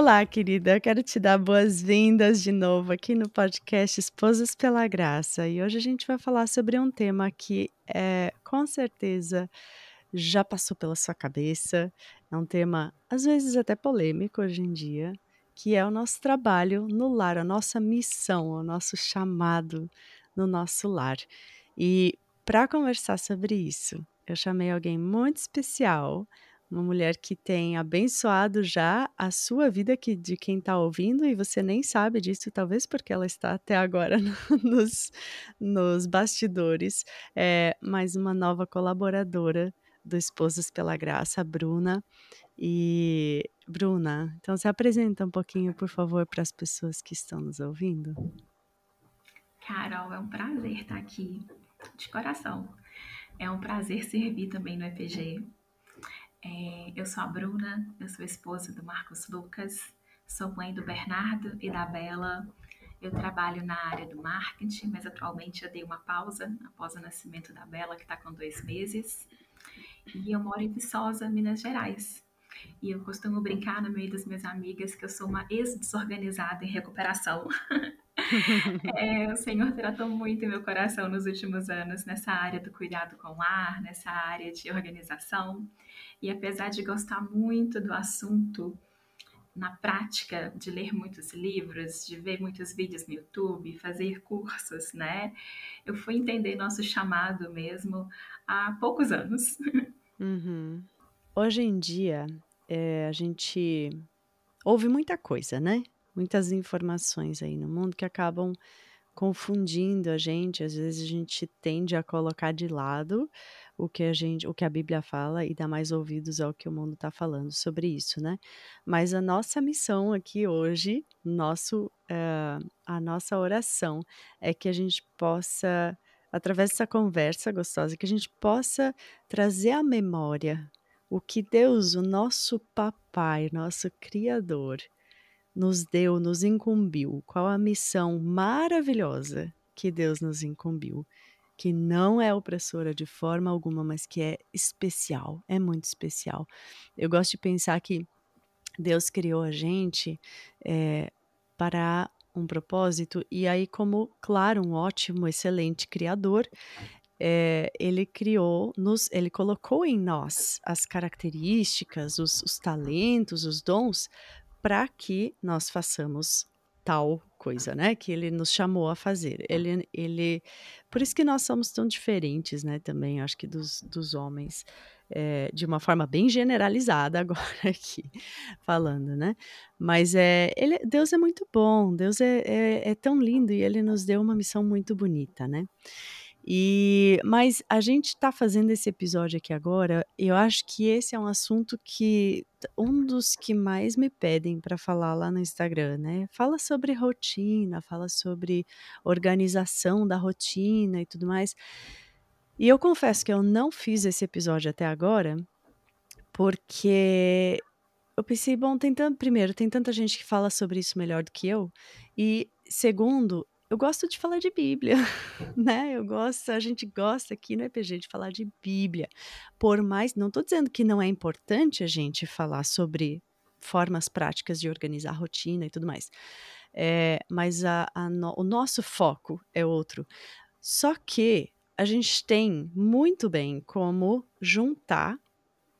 Olá, querida. Eu quero te dar boas-vindas de novo aqui no podcast Esposas pela Graça. E hoje a gente vai falar sobre um tema que é, com certeza já passou pela sua cabeça. É um tema às vezes até polêmico hoje em dia, que é o nosso trabalho no lar, a nossa missão, o nosso chamado no nosso lar. E para conversar sobre isso, eu chamei alguém muito especial uma mulher que tem abençoado já a sua vida que, de quem está ouvindo e você nem sabe disso, talvez porque ela está até agora nos, nos bastidores. É mais uma nova colaboradora do Esposas pela Graça, Bruna. E Bruna, então se apresenta um pouquinho, por favor, para as pessoas que estão nos ouvindo. Carol, é um prazer estar aqui, de coração. É um prazer servir também no EPG. É, eu sou a Bruna, eu sou esposa do Marcos Lucas, sou mãe do Bernardo e da Bela. Eu trabalho na área do marketing, mas atualmente eu dei uma pausa após o nascimento da Bela, que está com dois meses. E eu moro em Viçosa, Minas Gerais. E eu costumo brincar no meio das minhas amigas que eu sou uma ex-desorganizada em recuperação. é, o Senhor tratou muito meu coração nos últimos anos nessa área do cuidado com o lar, nessa área de organização. E apesar de gostar muito do assunto, na prática de ler muitos livros, de ver muitos vídeos no YouTube, fazer cursos, né? Eu fui entender nosso chamado mesmo há poucos anos. Uhum. Hoje em dia, é, a gente ouve muita coisa, né? Muitas informações aí no mundo que acabam confundindo a gente. Às vezes a gente tende a colocar de lado o que a gente, o que a Bíblia fala e dar mais ouvidos ao que o mundo está falando sobre isso, né? Mas a nossa missão aqui hoje, nosso, uh, a nossa oração é que a gente possa, através dessa conversa gostosa, que a gente possa trazer à memória o que Deus, o nosso papai, nosso criador, nos deu, nos incumbiu, qual a missão maravilhosa que Deus nos incumbiu que não é opressora de forma alguma, mas que é especial, é muito especial. Eu gosto de pensar que Deus criou a gente é, para um propósito, e aí, como, claro, um ótimo, excelente criador, é, ele criou, nos, ele colocou em nós as características, os, os talentos, os dons, para que nós façamos tal coisa, né? Que ele nos chamou a fazer. Ele, ele, por isso que nós somos tão diferentes, né? Também acho que dos, dos homens, é, de uma forma bem generalizada agora aqui falando, né? Mas é, ele, Deus é muito bom, Deus é, é, é tão lindo e ele nos deu uma missão muito bonita, né? E, mas a gente está fazendo esse episódio aqui agora, eu acho que esse é um assunto que um dos que mais me pedem para falar lá no Instagram, né? Fala sobre rotina, fala sobre organização da rotina e tudo mais. E eu confesso que eu não fiz esse episódio até agora, porque eu pensei, bom, tem tanto, primeiro, tem tanta gente que fala sobre isso melhor do que eu, e segundo, eu gosto de falar de Bíblia, né? Eu gosto, a gente gosta aqui no EPG de falar de Bíblia. Por mais, não estou dizendo que não é importante a gente falar sobre formas práticas de organizar a rotina e tudo mais, é, mas a, a no, o nosso foco é outro. Só que a gente tem muito bem como juntar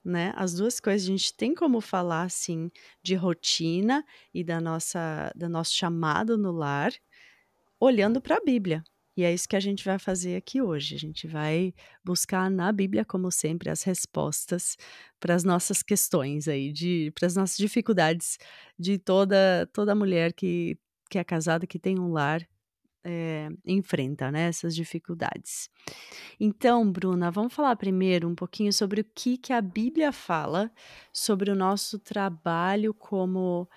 né? As duas coisas a gente tem como falar assim de rotina e da nossa do nosso chamado no lar olhando para a Bíblia. E é isso que a gente vai fazer aqui hoje. A gente vai buscar na Bíblia, como sempre, as respostas para as nossas questões aí, para as nossas dificuldades de toda toda mulher que, que é casada, que tem um lar, é, enfrenta, né, essas dificuldades. Então, Bruna, vamos falar primeiro um pouquinho sobre o que, que a Bíblia fala sobre o nosso trabalho como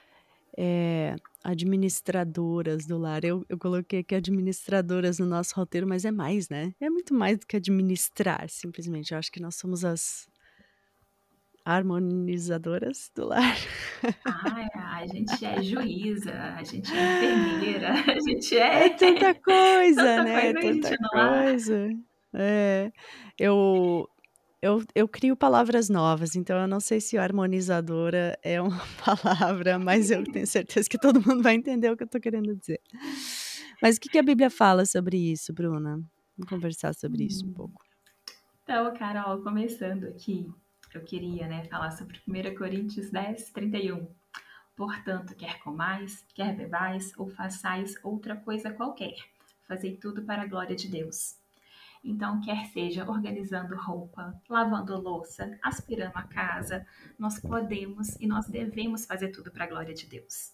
é, administradoras do lar. Eu, eu coloquei aqui administradoras no nosso roteiro, mas é mais, né? É muito mais do que administrar, simplesmente. Eu acho que nós somos as harmonizadoras do lar. Ah, a gente é juíza, a gente é enfermeira, a gente é. É tanta coisa, tanta né? coisa Tanta coisa. É. Eu, eu, eu crio palavras novas, então eu não sei se harmonizadora é uma palavra, mas eu tenho certeza que todo mundo vai entender o que eu tô querendo dizer. Mas o que, que a Bíblia fala sobre isso, Bruna? Vamos conversar sobre isso um Hum. pouco. Então, Carol, começando aqui, eu queria né, falar sobre 1 Coríntios 10, 31. Portanto, quer comais, quer bebais, ou façais outra coisa qualquer, fazei tudo para a glória de Deus. Então, quer seja organizando roupa, lavando louça, aspirando a casa, nós podemos e nós devemos fazer tudo para a glória de Deus.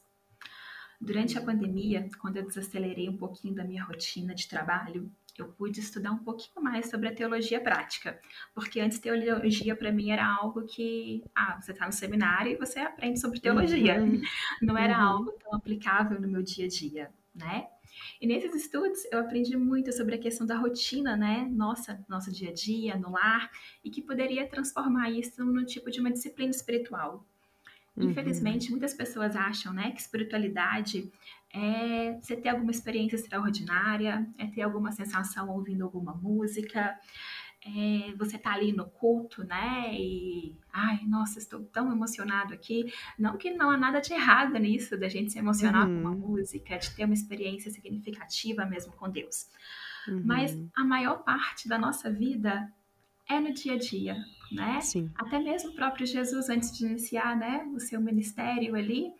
Durante a pandemia, quando eu desacelerei um pouquinho da minha rotina de trabalho, eu pude estudar um pouquinho mais sobre a teologia prática, porque antes teologia para mim era algo que, ah, você está no seminário e você aprende sobre teologia, Uhum, não era uhum, algo tão aplicável no meu dia a dia, né? E nesses estudos eu aprendi muito sobre a questão da rotina, né? Nossa, nosso dia a dia, no lar, e que poderia transformar isso num tipo de uma disciplina espiritual. uhum, Infelizmente, muitas pessoas acham, né, que espiritualidade é você ter alguma experiência extraordinária, é ter alguma sensação ouvindo alguma música, é você tá ali no culto, né? E ai, nossa, estou tão emocionado aqui. Não que não há nada de errado nisso, da gente se emocionar com uma uhum, música, de ter uma experiência significativa mesmo com Deus. Mas uhum. a maior parte da nossa vida é no dia a dia, né? Sim. Até mesmo o próprio Jesus, antes de iniciar né, o seu ministério ali,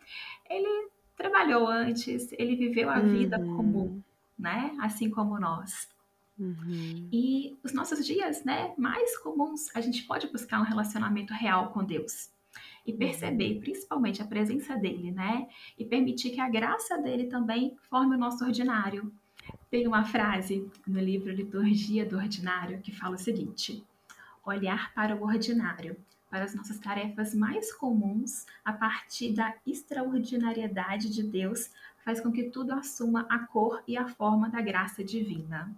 ele trabalhou antes, ele viveu a vida comum, Uhum, né? Assim como nós. Uhum, E os nossos dias, né, mais comuns, a gente pode buscar um relacionamento real com Deus e uhum, perceber, principalmente a presença dele, né? E permitir que a graça dele também forme o nosso ordinário. Tem uma frase no livro Liturgia do Ordinário que fala o seguinte: olhar para o ordinário, para as nossas tarefas mais comuns, a partir da extraordinariedade de Deus, faz com que tudo assuma a cor e a forma da graça divina.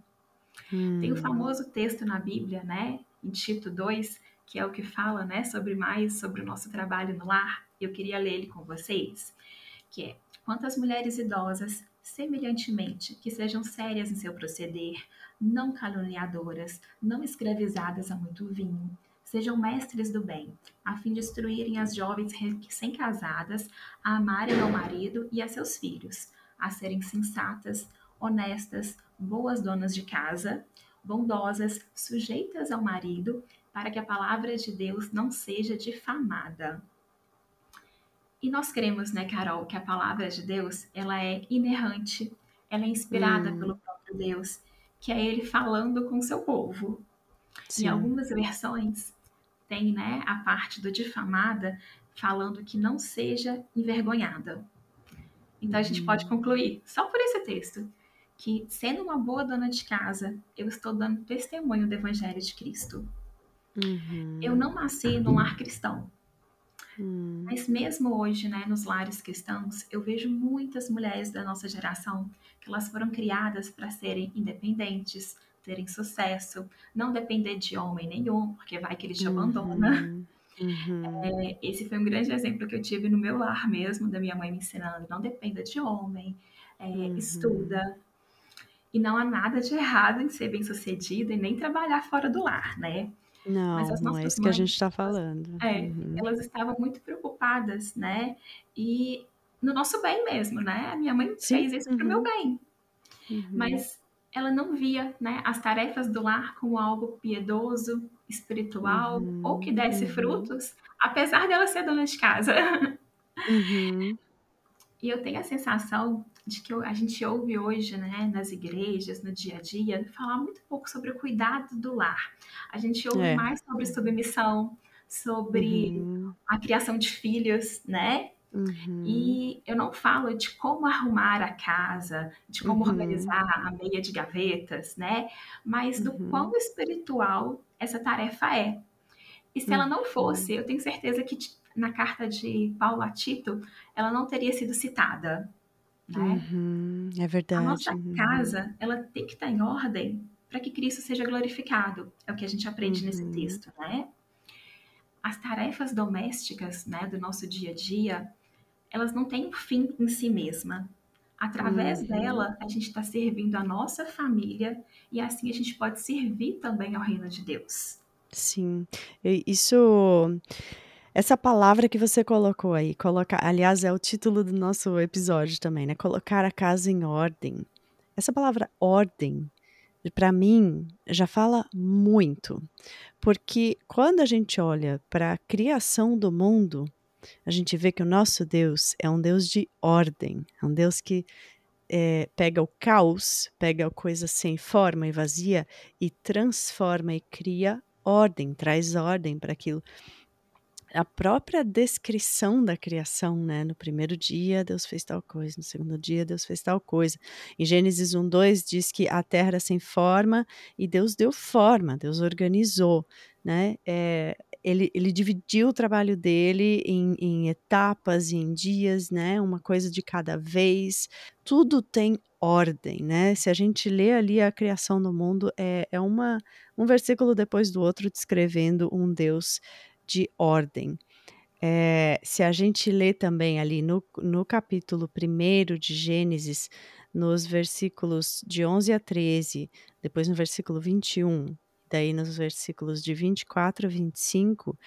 Tem o hum, famoso texto na Bíblia, né, em Tito 2, que é o que fala, né, sobre mais sobre o nosso trabalho no lar. Eu queria ler ele com vocês, que é: quantas mulheres idosas, semelhantemente, que sejam sérias em seu proceder, não caluniadoras, não escravizadas a muito vinho, sejam mestres do bem, a fim de instruírem as jovens recém-casadas a amarem ao marido e a seus filhos, a serem sensatas, honestas, boas donas de casa, bondosas, sujeitas ao marido, para que a palavra de Deus não seja difamada. E nós cremos, né, Carol, que a palavra de Deus, ela é inerrante, ela é inspirada hum, pelo próprio Deus, que é ele falando com o seu povo. Em sim. algumas versões tem, né, a parte do difamada falando que não seja envergonhada. Então a gente pode Uhum, concluir, só por esse texto, que sendo uma boa dona de casa, eu estou dando testemunho do evangelho de Cristo. Eu uhum, não nasci num lar cristão, hum, Mas mesmo hoje, né, nos lares cristãos, eu vejo muitas mulheres da nossa geração que elas foram criadas para serem independentes, terem sucesso, não depender de homem nenhum, porque vai que ele te abandona. uhum, uhum, É, esse foi um grande exemplo que eu tive no meu lar mesmo, da minha mãe me ensinando, não dependa de homem, é, uhum. estuda. E não há nada de errado em ser bem-sucedida e nem trabalhar fora do lar, né? Não, não é isso que a mães, gente tá elas, falando. é, Uhum, elas estavam muito preocupadas, né? E no nosso bem mesmo, né? A minha mãe sim, fez isso para o meu uhum, bem, uhum, mas ela não via, né, as tarefas do lar como algo piedoso, espiritual ou que uhum, desse uhum, frutos, apesar dela ser dona de casa. uhum, E eu tenho a sensação de que a gente ouve hoje, né, nas igrejas, no dia a dia, falar muito pouco sobre o cuidado do lar. A gente ouve é, mais sobre submissão, sobre uhum, a criação de filhos, né? Uhum. E eu não falo de como arrumar a casa, de como Uhum. organizar a meia de gavetas, né? Mas do Uhum. quão espiritual essa tarefa é. E se ela não Uhum. fosse, eu tenho certeza que na carta de Paulo a Tito, ela não teria sido citada, né? Uhum. É A verdade. nossa Uhum. casa, ela tem que estar em ordem para que Cristo seja glorificado. É o que a gente aprende nesse Uhum. texto, né? As tarefas domésticas, né, do nosso dia a dia, elas não têm um fim em si mesma. Através Uhum. dela, a gente está servindo a nossa família e assim a gente pode servir também ao reino de Deus. Sim. Isso essa palavra que você colocou aí, colocar aliás, é o título do nosso episódio também, né, colocar a casa em ordem. Essa palavra ordem, para mim, já fala muito, porque quando a gente olha para a criação do mundo, a gente vê que o nosso Deus é um Deus de ordem, é um Deus que, eh, pega o caos, pega a coisa sem forma e vazia e transforma e cria ordem, traz ordem para aquilo. A própria descrição da criação, né, no primeiro dia Deus fez tal coisa, no segundo dia Deus fez tal coisa. Em Gênesis 1:2 diz que a terra era sem forma e Deus deu forma, Deus organizou, né, eh, ele ele dividiu o trabalho dele em em etapas e em dias, né, uma coisa de cada vez, tudo tem ordem, né, se a gente lê ali a criação do mundo, é é uma um versículo depois do outro descrevendo um Deus de ordem. Eh, se a gente lê também ali no no capítulo 1 de Gênesis, nos versículos de 11 a 13, depois no versículo 21, daí nos versículos de 24 a 25,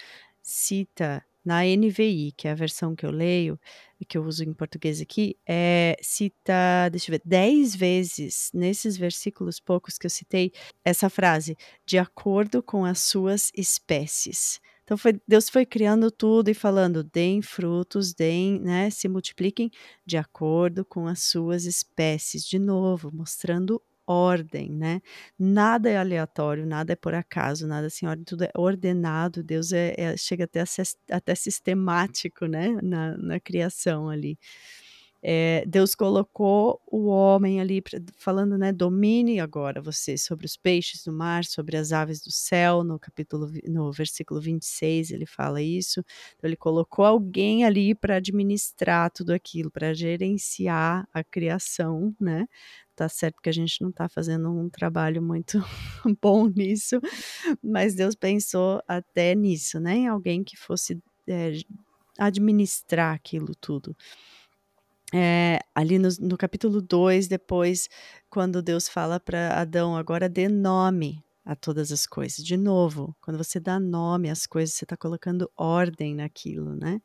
cita na NVI, que é a versão que eu leio e que eu uso em português aqui, eh, cita, deixa eu ver, 10 vezes nesses versículos poucos que eu citei, essa frase: "De acordo com as suas espécies". Então foi Deus foi criando tudo e falando: "Deem frutos, deem, né, se multipliquem de acordo com as suas espécies", de novo, mostrando ordem, né. Nada é aleatório, nada é por acaso, nada ordem, tudo é ordenado, Deus é é chega até até sistemático, né, na na criação ali. Eh, Deus colocou o homem ali pra falando, né, "Domine agora você sobre os peixes do mar, sobre as aves do céu", no capítulo no versículo 26 ele fala isso. Então ele colocou alguém ali para administrar tudo aquilo, para gerenciar a criação, né. Tá certo que a gente não tá fazendo um trabalho muito bom nisso, mas Deus pensou até nisso, né, em alguém que fosse, eh, administrar aquilo tudo. Eh, ali nos no capítulo 2, depois, quando Deus fala para Adão: "Agora dê nome a todas as coisas". De novo, quando você dá nome às coisas, você está colocando ordem naquilo, né.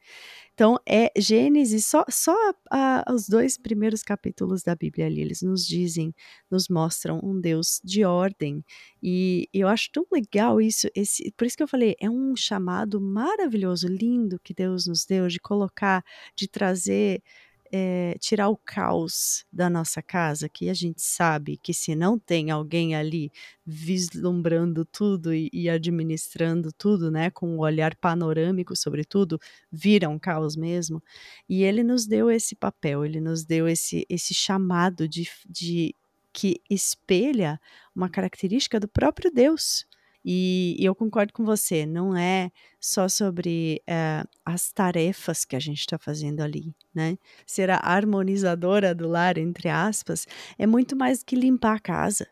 Então, é Gênesis só só a os 2 primeiros capítulos da Bíblia ali, eles nos dizem, nos mostram um Deus de ordem, e eu acho tão legal isso, esse por isso que eu falei, é um chamado maravilhoso, lindo que Deus nos deu de colocar, de trazer, eh, tirar o caos da nossa casa, que a gente sabe que se não tem alguém ali vislumbrando tudo e e administrando tudo, né, com um olhar panorâmico sobre tudo, vira um caos mesmo. E ele nos deu esse papel, ele nos deu esse esse chamado de de que espelha uma característica do próprio Deus. E e eu concordo com você, não é só sobre, eh, as tarefas que a gente está fazendo ali, né. Ser a harmonizadora do lar, entre aspas, é muito mais que limpar a casa,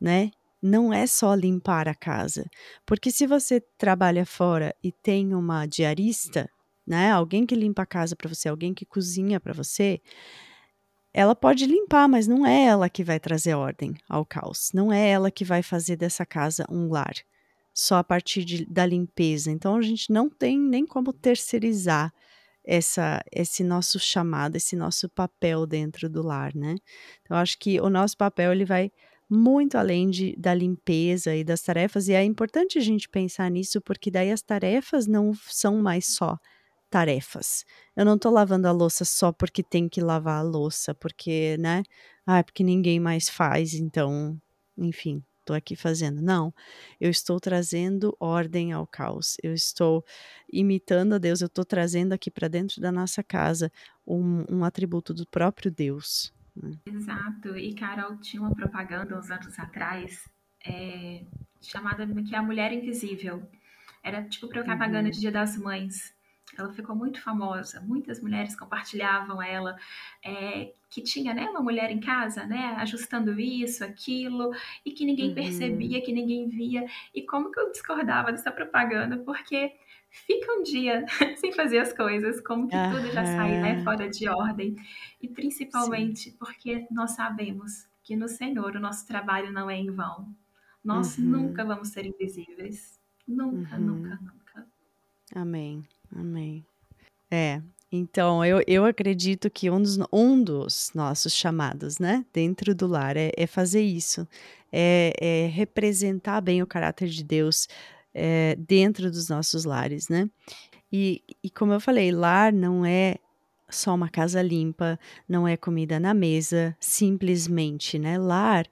né. Não é só limpar a casa, porque se você trabalha fora e tem uma diarista, né, alguém que limpa a casa para você, alguém que cozinha para você, ela pode limpar, mas não é ela que vai trazer ordem ao caos, não é ela que vai fazer dessa casa um lar, só a partir de da limpeza. Então a gente não tem nem como terceirizar essa esse nosso chamado, esse nosso papel dentro do lar, né. Então acho que o nosso papel ele vai muito além de da limpeza e das tarefas, e é importante a gente pensar nisso, porque daí as tarefas não são mais só tarefas. Eu não tô lavando a louça só porque tem que lavar a louça, porque, né, "Ai, porque ninguém mais faz, então", enfim. estou aqui fazendo. Não, eu estou trazendo ordem ao caos. Eu estou imitando a Deus. Eu estou trazendo aqui para dentro da nossa casa um, um atributo do próprio Deus. Né? Exato. E Carol tinha uma propaganda uns anos atrás é, chamada que é a Mulher Invisível. Era tipo propaganda uhum. de Dia das Mães. Ela ficou muito famosa, muitas mulheres compartilhavam ela, é, que tinha né, uma mulher em casa, né, ajustando isso, aquilo, e que ninguém uhum. percebia, que ninguém via. E como que eu discordava dessa propaganda? Porque fica um dia sem fazer as coisas, como que uhum. tudo já sai né, fora de ordem. E principalmente Sim. porque nós sabemos que no Senhor o nosso trabalho não é em vão. Nós uhum. nunca vamos ser invisíveis. Nunca, uhum. nunca, nunca. Amém, amém. É, então eu, eu acredito que um dos, um dos nossos chamados, né, dentro do lar é, é fazer isso, é, é, representar bem o caráter de Deus é, dentro dos nossos lares, né? E, e como eu falei, lar não é só uma casa limpa, não é comida na mesa, simplesmente, né? Lar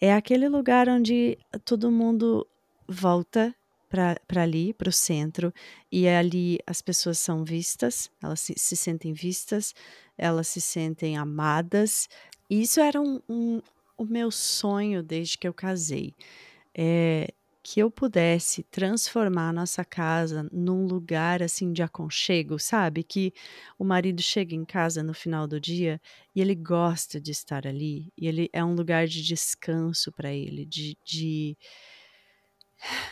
é aquele lugar onde todo mundo volta para ali, para o centro, e ali as pessoas são vistas, elas se, se, sentem vistas, elas se sentem amadas. E isso era um, um, o meu sonho desde que eu casei. É, que eu pudesse transformar a nossa casa num lugar assim de aconchego, sabe? Que o marido chega em casa no final do dia e ele gosta de estar ali, e ele é um lugar de descanso para ele, de, de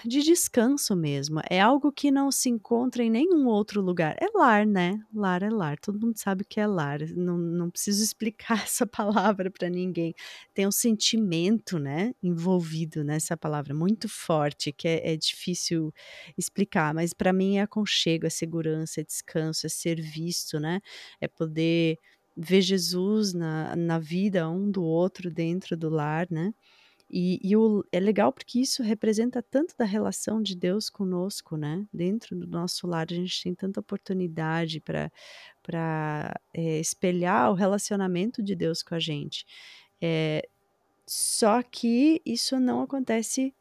de descanso mesmo. É algo que não se encontra em nenhum outro lugar. É lar, né? Lar é lar. Todo mundo sabe o que é lar. Não, não preciso explicar essa palavra para ninguém. Tem um sentimento, né, envolvido nessa palavra muito forte que é, é difícil explicar. Mas para mim é aconchego, é segurança, é descanso, é ser visto, né? É poder ver Jesus na, na vida um do outro dentro do lar, né? E, e o, é legal porque isso representa tanto da relação de Deus conosco, né? Dentro do nosso lar, a gente tem tanta oportunidade para é, espelhar o relacionamento de Deus com a gente. É, só que isso não acontece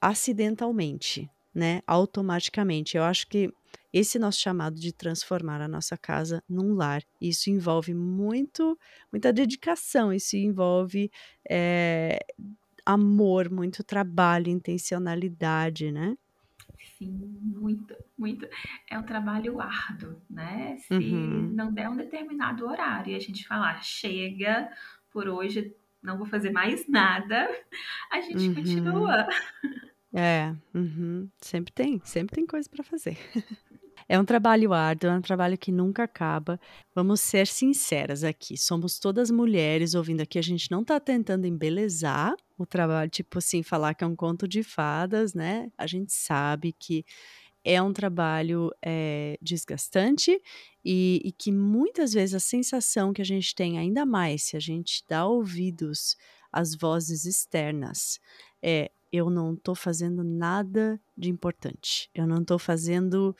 acidentalmente, né? Automaticamente. Eu acho que esse nosso chamado de transformar a nossa casa num lar, isso envolve muito, muita dedicação, isso envolve é, amor, muito trabalho, intencionalidade, né? Sim, muito, muito. É um trabalho árduo, né? Se uhum. não der um determinado horário e a gente falar, chega por hoje, não vou fazer mais nada, a gente uhum. continua. É, uhum. sempre tem, sempre tem coisa para fazer. É um trabalho árduo, é um trabalho que nunca acaba. Vamos ser sinceras aqui. Somos todas mulheres ouvindo aqui. A gente não está tentando embelezar o trabalho, tipo assim, falar que é um conto de fadas, né? A gente sabe que é um trabalho é, desgastante e, e, que muitas vezes a sensação que a gente tem, ainda mais se a gente dá ouvidos às vozes externas, é: eu não estou fazendo nada de importante, eu não estou fazendo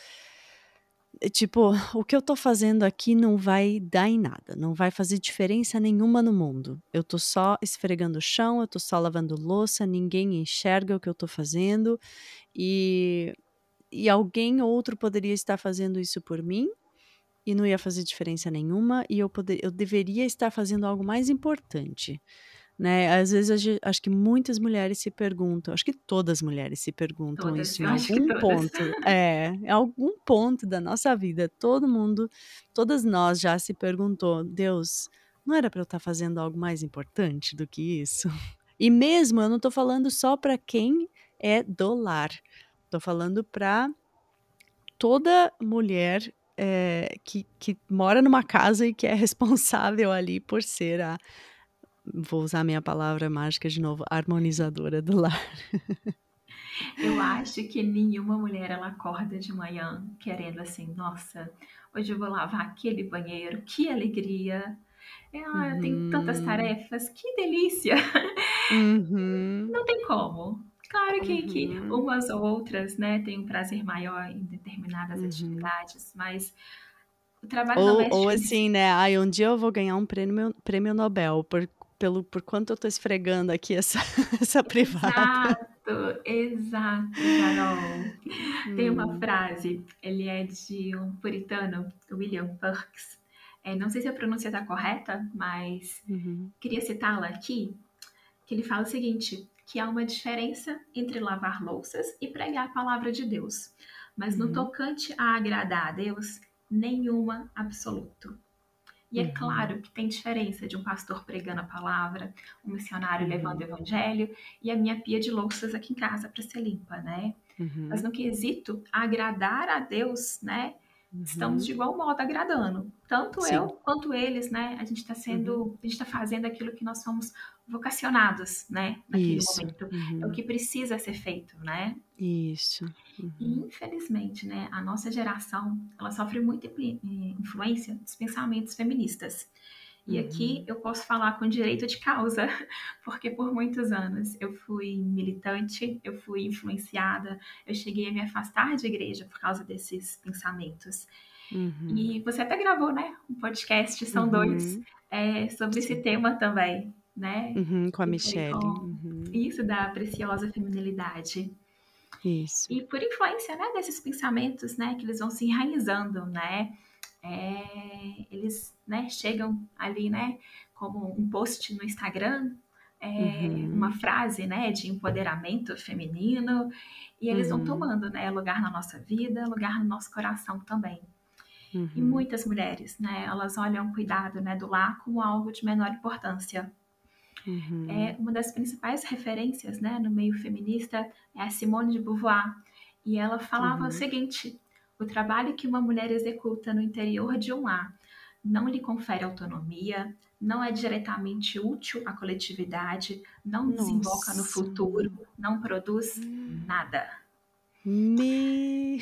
tipo, o que eu tô fazendo aqui não vai dar em nada, não vai fazer diferença nenhuma no mundo. Eu tô só esfregando o chão, eu tô só lavando louça, ninguém enxerga o que eu tô fazendo e, e alguém outro poderia estar fazendo isso por mim e não ia fazer diferença nenhuma e eu, poder, eu deveria estar fazendo algo mais importante né? Às vezes acho que muitas mulheres se perguntam, acho que todas as mulheres se perguntam todas, isso em algum ponto. É, em algum ponto da nossa vida, todo mundo, todas nós já se perguntou, Deus, não era para eu estar tá fazendo algo mais importante do que isso? E mesmo eu não estou falando só para quem é do lar, estou falando para toda mulher é, que, que mora numa casa e que é responsável ali por ser a vou usar minha palavra mágica de novo, harmonizadora do lar. Eu acho que nenhuma mulher ela acorda de manhã querendo assim, nossa, hoje eu vou lavar aquele banheiro, que alegria. É, ah, eu tenho tantas uhum. tarefas, que delícia. Uhum. Não tem como. Claro que, uhum. que umas ou outras, né, têm um prazer maior em determinadas uhum. atividades, mas o trabalho ou, doméstico... Ou assim, né, ai, um dia eu vou ganhar um prêmio, prêmio Nobel por pelo por quanto eu tô esfregando aqui essa, essa privada. Exato, exato, Carol. Tem uma Hum. frase, ele é de um puritano, William Perks. É, não sei se a pronúncia está correta, mas Uhum. queria citá-la aqui, que ele fala o seguinte, que há uma diferença entre lavar louças e pregar a palavra de Deus. Mas no Uhum. tocante a agradar a Deus, nenhuma absoluto. E é Uhum. claro que tem diferença de um pastor pregando a palavra, um missionário Uhum. levando o evangelho e a minha pia de louças aqui em casa para ser limpa, né? Mas Uhum. no quesito agradar a Deus, né? Estamos Uhum. de igual modo agradando. Tanto Sim. eu quanto eles, né? A gente está sendo, Uhum. a gente está fazendo aquilo que nós somos vocacionados, né? Naquele Isso. momento. É o Uhum. que precisa ser feito, né? Isso. E Uhum. infelizmente, né, a nossa geração, ela sofre muita influ- influência dos pensamentos feministas. E aqui Uhum. eu posso falar com direito de causa, porque por muitos anos eu fui militante, eu fui influenciada, eu cheguei a me afastar de igreja por causa desses pensamentos. Uhum. E você até gravou, né, um podcast, são dois, Uhum. é, sobre esse tema também, né? Uhum. Com a Michelle. Uhum. isso da preciosa feminilidade. Isso. E por influência, né, desses pensamentos, né, que eles vão se enraizando, né, é, eles, né, chegam ali, né, como um post no Instagram, é, Uhum. uma frase, né, de empoderamento feminino, e eles vão Uhum. tomando, né, lugar na nossa vida, lugar no nosso coração também. E Uhum. muitas mulheres, né, elas olham o cuidado, né, do lar como algo de menor importância. Uhum. É uma das principais referências, né, no meio feminista é a Simone de Beauvoir, e ela falava Uhum. o seguinte: o trabalho que uma mulher executa no interior de um lar não lhe confere autonomia, não é diretamente útil à coletividade, não desemboca no Nossa. futuro, não produz Hum. nada. Meu.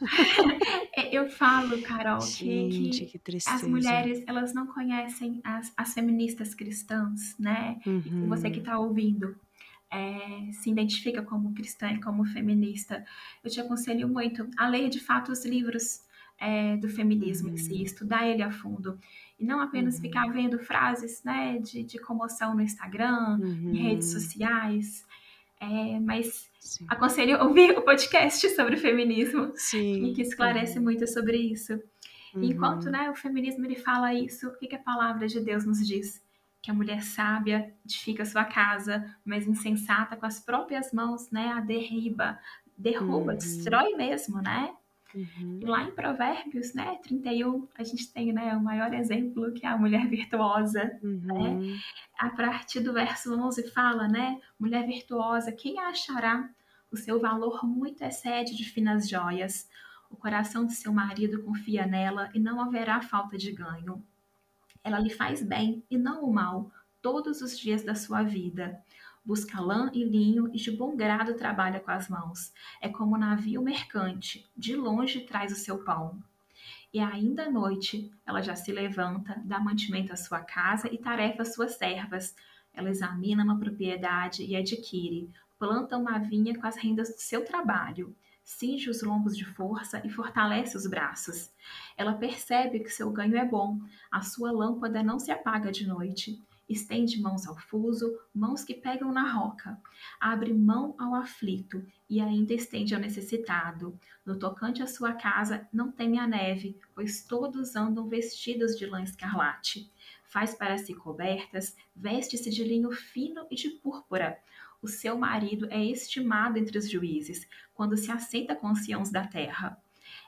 Eu falo, Carol, que, Gente, que que as mulheres elas não conhecem as, as feministas cristãs, né? Se você que Uhum. está ouvindo é, se identifica como cristã e como feminista, eu te aconselho muito a ler de fato os livros é, do feminismo em si, Uhum. estudar ele a fundo. E não apenas Uhum. ficar vendo frases né, de, de comoção no Instagram, em redes Uhum. sociais, é, mas Sim. aconselho ouvir o podcast sobre o feminismo e Sim. que esclarece Uhum. muito sobre isso. E enquanto Uhum. né, o feminismo ele fala isso, o que, que a palavra de Deus nos diz? Que a mulher sábia edifica sua casa, mas insensata com as próprias mãos, né, a derriba, derruba, Uhum. destrói mesmo, né? E Uhum. lá em Provérbios, né, 31, a gente tem, né, o maior exemplo que é a mulher virtuosa, né? Uhum. A partir do verso 11 fala, né, mulher virtuosa, quem a achará? O seu valor muito excede de finas joias. O coração de seu marido confia nela e não haverá falta de ganho. Ela lhe faz bem e não o mal todos os dias da sua vida. Busca lã e linho e de bom grado trabalha com as mãos. É como um navio mercante, de longe traz o seu pão. E ainda à noite ela já se levanta, dá mantimento à sua casa e tarefa às suas servas. Ela examina uma propriedade e adquire, planta uma vinha com as rendas do seu trabalho, cinge os lombos de força e fortalece os braços. Ela percebe que seu ganho é bom, a sua lâmpada não se apaga de noite. Estende mãos ao fuso, mãos que pegam na roca. Abre mão ao aflito e ainda estende ao necessitado. No tocante à sua casa, não teme a neve, pois todos andam vestidos de lã escarlate. Faz para si cobertas, veste-se de linho fino e de púrpura. O seu marido é estimado entre os juízes, quando se aceita com anciãos da terra.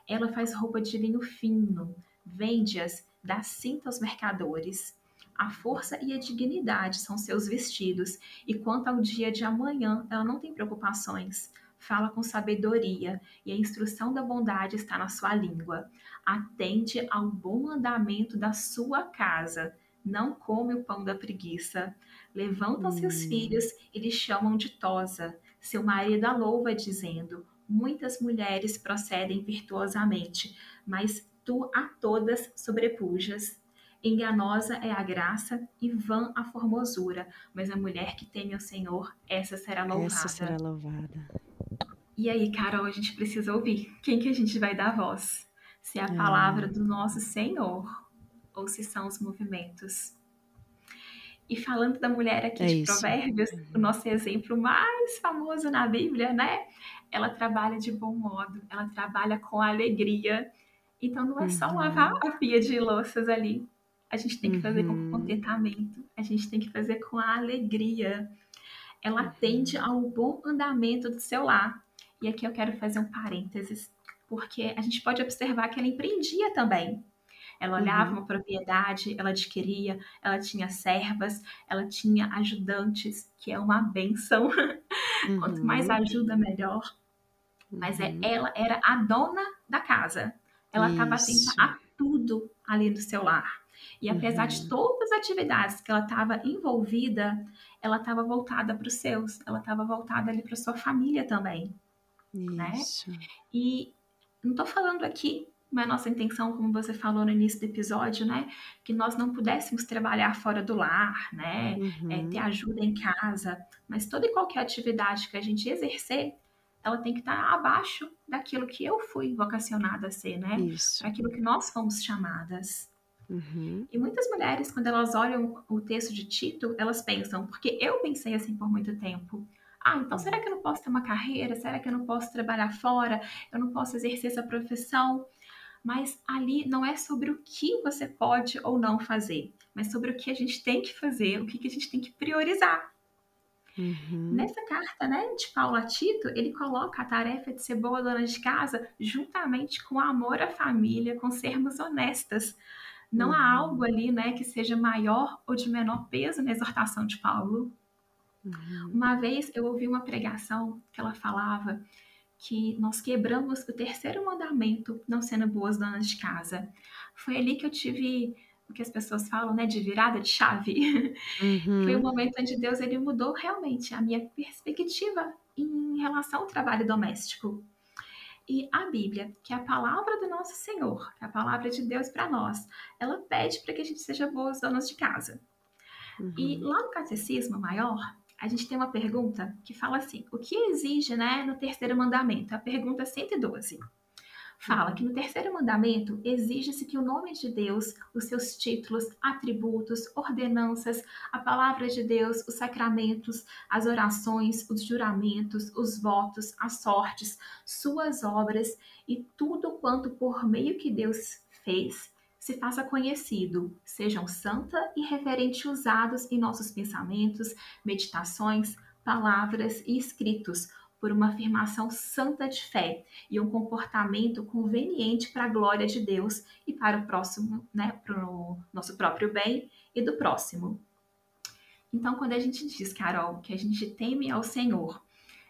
Ela faz roupa de linho fino, vende-as, dá cinta aos mercadores. A força e a dignidade são seus vestidos, e quanto ao dia de amanhã, ela não tem preocupações. Fala com sabedoria, e a instrução da bondade está na sua língua. Atende ao bom andamento da sua casa, não come o pão da preguiça. Levanta hum. seus filhos e lhe chamam de tosa. Seu marido a louva, dizendo: Muitas mulheres procedem virtuosamente, mas tu a todas sobrepujas. Enganosa é a graça e vã a formosura, mas a mulher que teme ao Senhor, essa será louvada. Essa será louvada. E aí, Carol, a gente precisa ouvir. Quem que a gente vai dar voz? Se é a palavra é. do nosso Senhor ou se são os movimentos. E falando da mulher aqui É de isso. Provérbios, o nosso exemplo mais famoso na Bíblia, né? Ela trabalha de bom modo, ela trabalha com alegria. Então não é só Uhum. lavar a pia de louças ali. A gente tem que fazer com Uhum. contentamento, a gente tem que fazer com alegria. Ela Uhum. atende ao bom andamento do seu lar. E aqui eu quero fazer um parênteses, porque a gente pode observar que ela empreendia também. Ela olhava Uhum. uma propriedade, ela adquiria, ela tinha servas, ela tinha ajudantes, que é uma benção. Quanto mais Uhum. ajuda, melhor. Mas é, Uhum. ela era a dona da casa. Ela estava atenta a tudo ali no seu lar. E apesar de Uhum. todas as atividades que ela estava envolvida, ela estava voltada para os seus, ela estava voltada ali para sua família também, né? Isso. E não estou falando aqui, mas nossa intenção, como você falou no início do episódio, né, que nós não pudéssemos trabalhar fora do lar, né, é, ter Uhum. ajuda em casa, mas toda e qualquer atividade que a gente exercer, ela tem que estar abaixo daquilo que eu fui vocacionada a ser, né, Isso. aquilo que nós fomos chamadas. Uhum. E muitas mulheres, quando elas olham o texto de Tito, elas pensam, porque eu pensei assim por muito tempo. Ah, então será que eu não posso ter uma carreira? Será que eu não posso trabalhar fora? Eu não posso exercer essa profissão? Mas ali não é sobre o que você pode ou não fazer, mas sobre o que a gente tem que fazer, o que que a gente tem que priorizar. Uhum. Nessa carta, né, de Paulo a Tito, ele coloca a tarefa de ser boa dona de casa juntamente com o amor à família, com sermos honestas. Não há Uhum. algo ali, né, que seja maior ou de menor peso na exortação de Paulo. Uhum. Uma vez eu ouvi uma pregação que ela falava que nós quebramos o terceiro mandamento não sendo boas donas de casa. Foi ali que eu tive o que as pessoas falam, né, de virada de chave. Foi o Uhum. momento onde Deus ele mudou realmente a minha perspectiva em relação ao trabalho doméstico. E a Bíblia, que é a palavra do nosso Senhor, é a palavra de Deus para nós, ela pede para que a gente seja boas donas de casa. E Uhum. lá no Catecismo Maior, a gente tem uma pergunta que fala assim: o que exige, né, no terceiro mandamento? A pergunta 112. Fala que no terceiro mandamento exige-se que o nome de Deus, os seus títulos, atributos, ordenanças, a palavra de Deus, os sacramentos, as orações, os juramentos, os votos, as sortes, suas obras e tudo quanto por meio que Deus fez se faça conhecido, sejam santa e reverente usados em nossos pensamentos, meditações, palavras e escritos, por uma afirmação santa de fé e um comportamento conveniente para a glória de Deus e para o próximo, né, para o nosso próprio bem e do próximo. Então, quando a gente diz, Carol, que a gente teme ao Senhor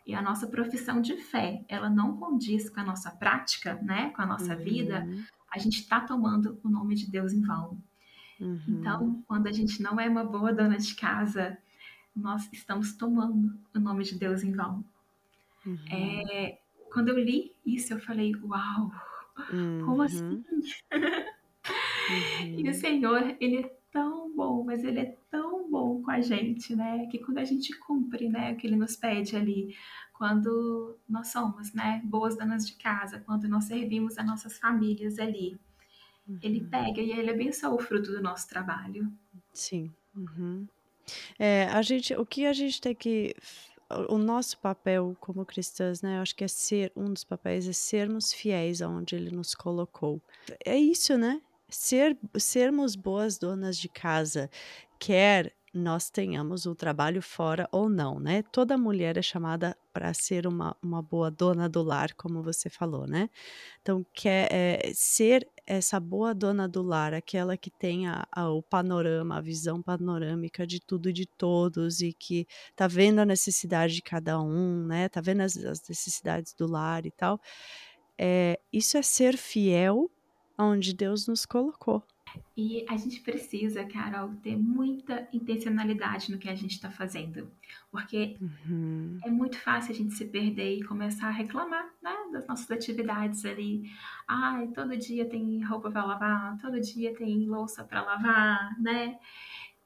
e a nossa profissão de fé, ela não condiz com a nossa prática, né, com a nossa vida, Uhum. A gente está tomando o nome de Deus em vão. Uhum. Então, quando a gente não é uma boa dona de casa, nós estamos tomando o nome de Deus em vão. Uhum. É, quando eu li isso, eu falei, uau, como assim? Uhum. E o Uhum. Senhor, Ele é tão bom, mas Ele é tão bom com a gente, né? Que quando a gente cumpre, né, o que Ele nos pede ali, quando nós somos, né, boas donas de casa, quando nós servimos as nossas famílias ali, Ele Uhum. pega e Ele abençoa o fruto do nosso trabalho. Sim. Uhum. É, a gente, o que a gente tem que, o nosso papel como cristãs, né? Eu acho que é ser um dos papéis é sermos fiéis aonde Ele nos colocou. É isso, né? Ser, sermos boas donas de casa, quer nós tenhamos o trabalho fora ou não, né? Toda mulher é chamada para ser uma, uma boa dona do lar, como você falou, né? Então, quer é, ser essa boa dona do lar, aquela que tem a, a- o panorama, a visão panorâmica de tudo e de todos e que tá vendo a necessidade de cada um, né? Tá vendo as, as necessidades do lar e tal. É, isso é ser fiel aonde Deus nos colocou. E a gente precisa, Carol, ter muita intencionalidade no que a gente está fazendo. Porque Uhum, é muito fácil a gente se perder e começar a reclamar né, das nossas atividades ali. Ai, todo dia tem roupa para lavar, todo dia tem louça para lavar, né?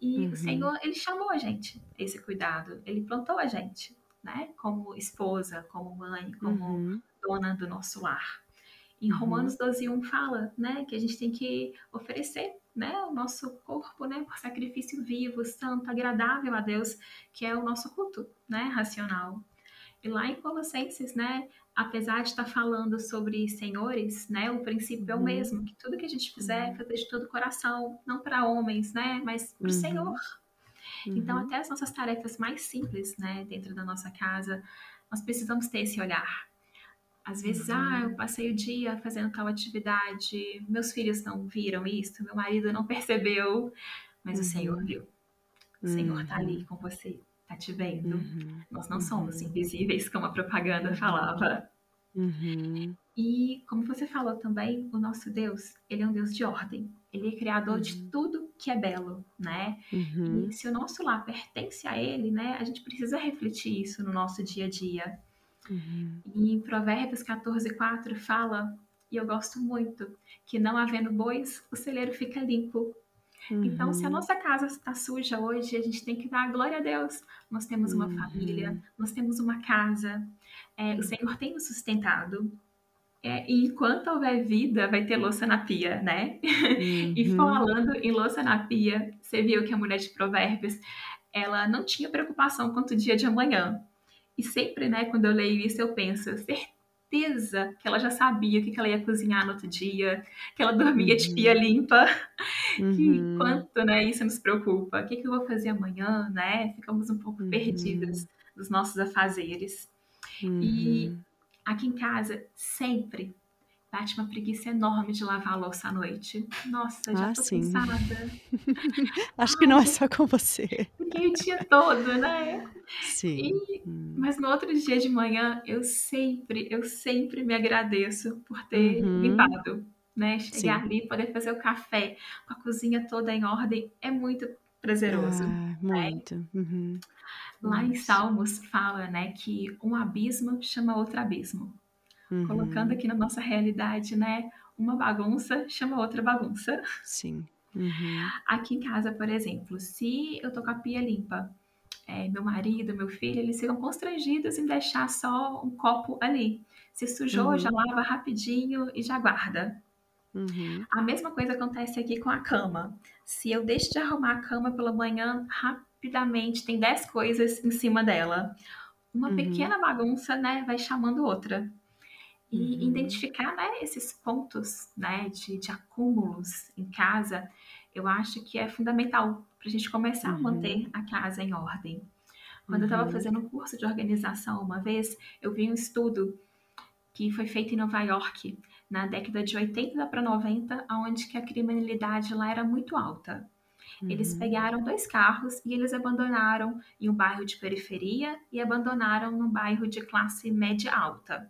E Uhum. o Senhor, Ele chamou a gente esse cuidado, Ele plantou a gente, né? Como esposa, como mãe, como uhum, dona do nosso lar. Em Uhum. Romanos 12, 1 fala, né, que a gente tem que oferecer né, o nosso corpo, né, por sacrifício vivo, santo, agradável a Deus, que é o nosso culto, né, racional. E lá em Colossenses, né, apesar de estar falando sobre senhores, né, o princípio é o uhum. mesmo, que tudo que a gente fizer, uhum. fazer de todo o coração, não para homens, né, mas para o uhum. Senhor. Então, uhum. até as nossas tarefas mais simples, né, dentro da nossa casa, nós precisamos ter esse olhar. Às vezes, uhum. ah, eu passei o dia fazendo tal atividade, meus filhos não viram isso, meu marido não percebeu, mas o Senhor uhum. viu. O Senhor está ali com você tá te vendo. Uhum. Nós não somos uhum. invisíveis, como a propaganda uhum. falava. Uhum. E como você falou também, o nosso Deus, ele é um Deus de ordem. Ele é criador de uhum. tudo que é belo, né? Uhum. E se o nosso lar pertence a ele, né, a gente precisa refletir isso no nosso dia a dia. E em Provérbios 14, 4 fala, e eu gosto muito, que não havendo bois, o celeiro fica limpo, Uhum. Então, se a uhum. nossa casa está suja hoje, a gente tem que dar glória a Deus. Nós temos uma uhum. família, nós temos uma casa, é, o Senhor tem nos sustentado. É, e enquanto houver vida, vai ter louça na pia, né? Uhum. e falando em louça na pia, você viu que a mulher de Provérbios, ela não tinha preocupação quanto o dia de amanhã. E sempre, né, quando eu leio isso, eu penso, certeza que ela já sabia o que ela ia cozinhar no outro dia, que ela dormia uhum. de pia limpa, uhum. que quanto, né, isso nos preocupa. O que, que eu vou fazer amanhã, né? Ficamos um pouco uhum. perdidas nos nossos afazeres. E uhum. aqui em casa, sempre bate uma preguiça enorme de lavar a louça à noite. Nossa, já ah, tô sim. cansada. Acho que não é só com você. Fiquei o dia todo, né? Sim. E, hum. Mas no outro dia de manhã, eu sempre, eu sempre me agradeço por ter uhum. limpado, né? Chegar sim. ali, poder fazer o café com a cozinha toda em ordem, é muito prazeroso. Ah, né? muito. Uhum. Lá Nossa. em Salmos fala, né, que um abismo chama outro abismo. Uhum. Colocando aqui na nossa realidade, né? Uma bagunça chama outra bagunça. Sim. Uhum. Aqui em casa, por exemplo, se eu tô com a pia limpa, é, meu marido, meu filho, eles ficam constrangidos em deixar só um copo ali. Se sujou, uhum. já lava rapidinho e já guarda. Uhum. A mesma coisa acontece aqui com a cama. Se eu deixo de arrumar a cama pela manhã, rapidamente tem 10 coisas em cima dela. Uma uhum. pequena bagunça, né, vai chamando outra. E uhum. identificar né, esses pontos né, de, de acúmulos em casa, eu acho que é fundamental para a gente começar uhum. a manter a casa em ordem. Quando uhum. eu estava fazendo um curso de organização uma vez, eu vi um estudo que foi feito em Nova York, na década de 80 para 90, onde que a criminalidade lá era muito alta. Eles uhum. pegaram dois carros e eles abandonaram em um bairro de periferia e abandonaram num bairro de classe média alta.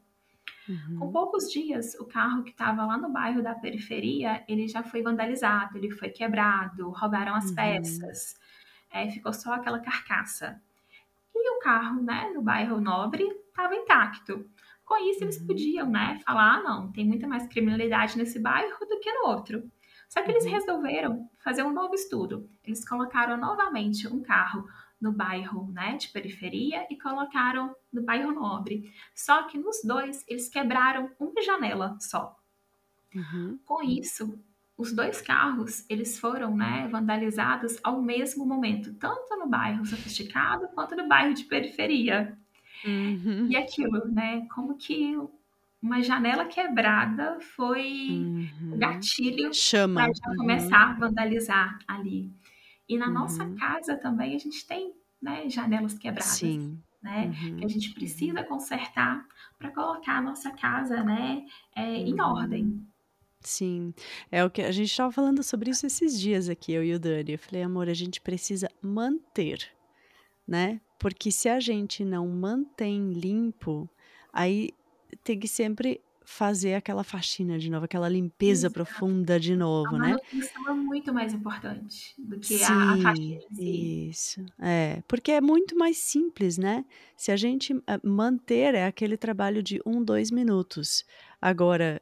Uhum. Com poucos dias, o carro que estava lá no bairro da periferia, ele já foi vandalizado, ele foi quebrado, roubaram as uhum. peças, é, ficou só aquela carcaça. E o carro, né, no bairro nobre, estava intacto. Com isso, eles uhum. podiam, né, falar, ah, não, tem muita mais criminalidade nesse bairro do que no outro. Só que eles uhum. resolveram fazer um novo estudo. Eles colocaram novamente um carro no bairro né, de periferia e colocaram no bairro nobre. Só que nos dois eles quebraram uma janela só. Uhum. Com isso, os dois carros eles foram né, vandalizados ao mesmo momento, tanto no bairro sofisticado quanto no bairro de periferia. Uhum. E aquilo, né? Como que uma janela quebrada foi uhum. o gatilho para já uhum. começar a vandalizar ali. E na uhum. nossa casa também a gente tem né, janelas quebradas. Sim. Né, uhum. que a gente precisa consertar para colocar a nossa casa né, é, uhum. em ordem. Sim, é o que a gente estava falando sobre isso esses dias aqui, eu e o Dani. Eu falei, amor, a gente precisa manter, né? Porque se a gente não mantém limpo, aí tem que sempre fazer aquela faxina de novo, aquela limpeza Exato. profunda de novo, a né? A é muito mais importante do que Sim, a, a faxina em si. Isso, é, porque é muito mais simples, né? Se a gente eh, manter, é aquele trabalho de um, dois minutos. Agora,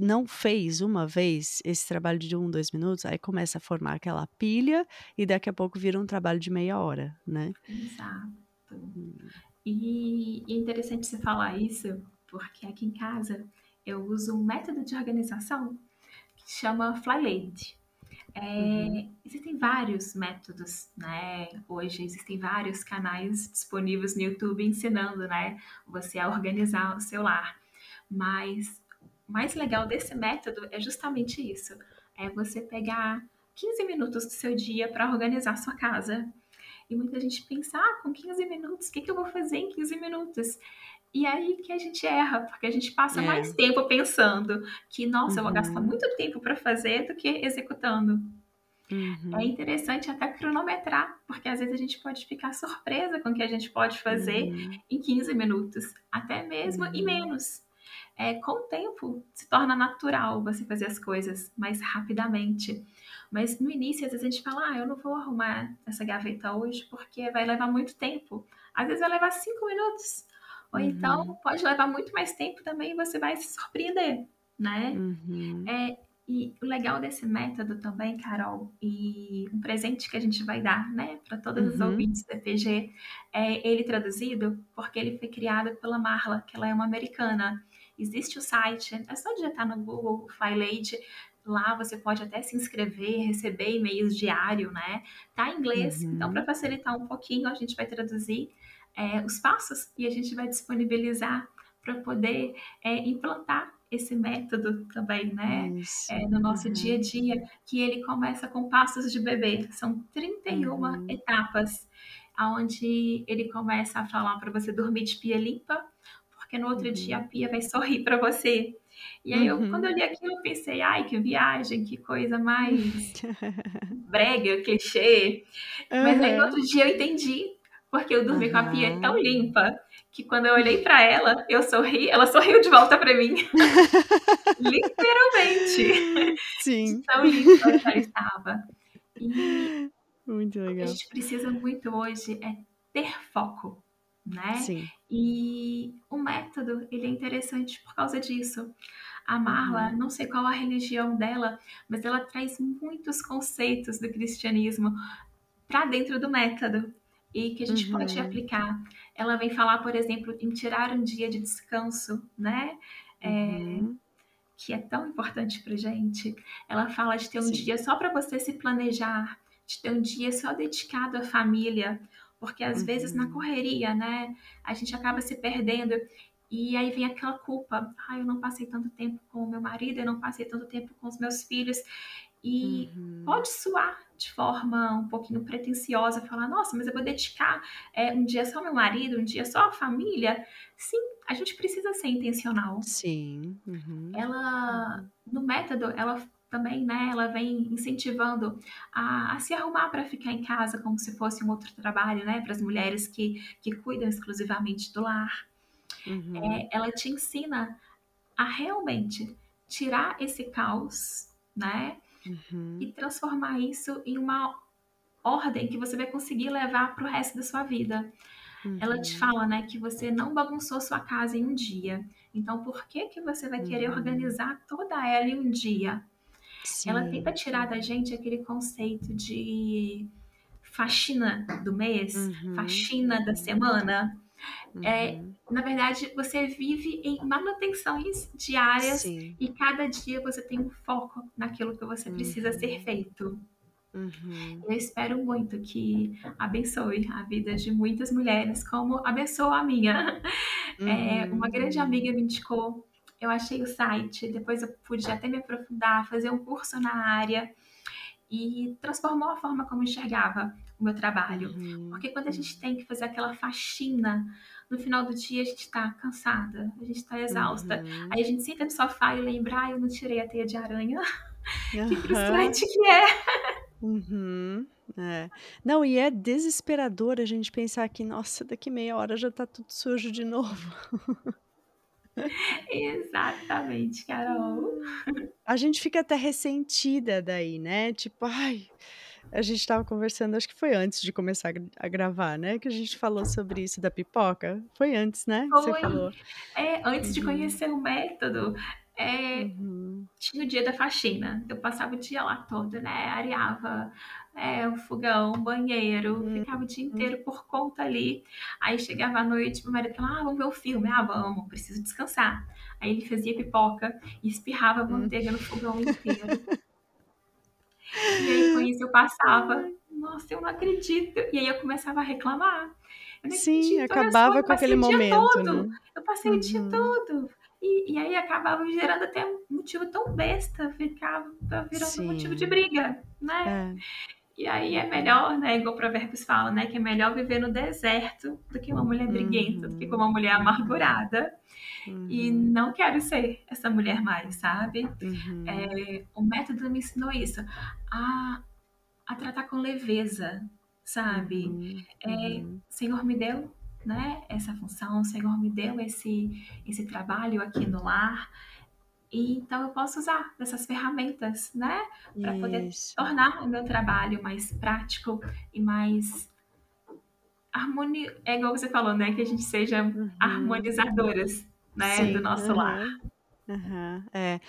não fez uma vez esse trabalho de um, dois minutos, aí começa a formar aquela pilha e daqui a pouco vira um trabalho de meia hora, né? Exato. Hum. E é interessante você falar isso, porque aqui em casa eu uso um método de organização que chama Flylade. É, uhum. Existem vários métodos, né? Hoje existem vários canais disponíveis no YouTube ensinando, né? Você a organizar o seu lar. Mas o mais legal desse método é justamente isso: é você pegar 15 minutos do seu dia para organizar sua casa. E muita gente pensa, ah, com 15 minutos, o que, que eu vou fazer em 15 minutos? E aí que a gente erra, porque a gente passa é. mais tempo pensando que, nossa, uhum. eu vou gastar uhum. muito tempo para fazer do que executando. Uhum. É interessante até cronometrar, porque às vezes a gente pode ficar surpresa com o que a gente pode fazer uhum. em 15 minutos, até mesmo e uhum. menos. É, com o tempo se torna natural você fazer as coisas mais rapidamente. Mas no início, às vezes a gente fala, ah, eu não vou arrumar essa gaveta hoje porque vai levar muito tempo. Às vezes vai levar cinco minutos. Ou então, uhum. então pode levar muito mais tempo também e você vai se surpreender, né? Uhum. É, e o legal desse método também, Carol, e um presente que a gente vai dar, né, para todos uhum. os ouvintes da PG, é ele traduzido porque ele foi criado pela Marla, que ela é uma americana. Existe o site, é só digitar no Google FileAid, lá você pode até se inscrever, receber e-mails diário, né? Tá em inglês, uhum. então para facilitar um pouquinho, a gente vai traduzir é, os passos e a gente vai disponibilizar para poder é, implantar esse método também, né? É, no nosso uhum. dia a dia, que ele começa com passos de bebê. São 31 uhum. etapas, onde ele começa a falar para você dormir de pia limpa, porque no outro uhum. dia a pia vai sorrir para você. E aí, eu, quando eu li aquilo, eu pensei, ai, que viagem, que coisa mais brega, clichê. Mas aí, no outro dia, eu entendi porque eu dormi uhum. com a pia tão limpa que quando eu olhei para ela, eu sorri, ela sorriu de volta para mim. Literalmente. Sim. tão limpa que ela estava. E muito legal. O que a gente precisa muito hoje é ter foco, né? Sim. E o método, ele é interessante por causa disso. A Marla, uhum. não sei qual a religião dela, mas ela traz muitos conceitos do cristianismo para dentro do método e que a gente uhum. pode aplicar. Ela vem falar, por exemplo, em tirar um dia de descanso, né? É, uhum. que é tão importante para gente. Ela fala de ter um Sim. dia só para você se planejar, de ter um dia só dedicado à família, porque às uhum. vezes na uhum. correria, né, a gente acaba se perdendo e aí vem aquela culpa, ah, eu não passei tanto tempo com o meu marido, eu não passei tanto tempo com os meus filhos. E uhum. pode soar de forma um pouquinho pretensiosa, falar, nossa, mas eu vou dedicar é, um dia só ao meu marido, um dia só à família. Sim, a gente precisa ser intencional. Sim. Uhum. Ela, no método, ela também, né, ela vem incentivando a, a se arrumar para ficar em casa como se fosse um outro trabalho, né, para as mulheres que, que cuidam exclusivamente do lar. Uhum. É, ela te ensina a realmente tirar esse caos, né, uhum. e transformar isso em uma ordem que você vai conseguir levar para o resto da sua vida. Uhum. Ela te uhum. fala, né, que você não bagunçou sua casa em um dia. Então, por que que você vai querer uhum. organizar toda ela em um dia? Sim. Ela tenta tirar da gente aquele conceito de faxina do mês, uhum. faxina da semana. É, uhum. É, na verdade, você vive em manutenções diárias Sim. e cada dia você tem um foco naquilo que você precisa uhum. ser feito. Uhum. Eu espero muito que abençoe a vida de muitas mulheres, como abençoa a minha. É, uma grande uhum. amiga me indicou, eu achei o site, depois eu pude até me aprofundar, fazer um curso na área e transformou a forma como enxergava o meu trabalho. Uhum. Porque quando a gente tem que fazer aquela faxina, no final do dia a gente está cansada, a gente está exausta. Uhum. Aí a gente senta no sofá e lembra, ah, eu não tirei a teia de aranha. Uhum. que frustrante que é. Uhum. É. Não, e é desesperador a gente pensar que, nossa, daqui meia hora já tá tudo sujo de novo. Exatamente, Carol. A gente fica até ressentida daí, né? Tipo, ai, a gente estava conversando, acho que foi antes de começar a gravar, né? Que a gente falou sobre isso da pipoca. Foi antes, né? Foi. Você falou. É, antes uhum. de conhecer o método, é, uhum. tinha o dia da faxina. Eu passava o dia lá todo, né? Areava é, o fogão, o banheiro, uhum. ficava o dia inteiro por conta ali. Aí chegava à noite, meu marido falava, ah, vamos ver o filme. Ah, vamos, preciso descansar. Aí ele fazia pipoca e espirrava hum. manteiga no fogão inteiro. E aí com isso eu passava, nossa, eu não acredito. E aí eu começava a reclamar. Sim, acabava com aquele momento. Todo. Né? Eu passei uhum. o dia uhum. todo. E, e aí acabava gerando até um motivo tão besta, ficava virando Sim. um motivo de briga, né? É. E aí é melhor, né, igual Provérbios fala, né, que é melhor viver no deserto do que uma mulher briguenta, uhum. do que uma mulher amargurada. Uhum. E não quero ser essa mulher mais, sabe? Uhum. É, o método me ensinou isso, a, a tratar com leveza, sabe? Uhum. É, uhum. Senhor me deu né, essa função, o Senhor me deu esse, esse trabalho aqui no lar. E então eu posso usar dessas ferramentas, né, para poder tornar o meu trabalho mais prático e mais harmonioso. É igual você falou, né, que a gente seja uhum. harmonizadoras, né, Sim. do nosso uhum. lar. Uhum. É.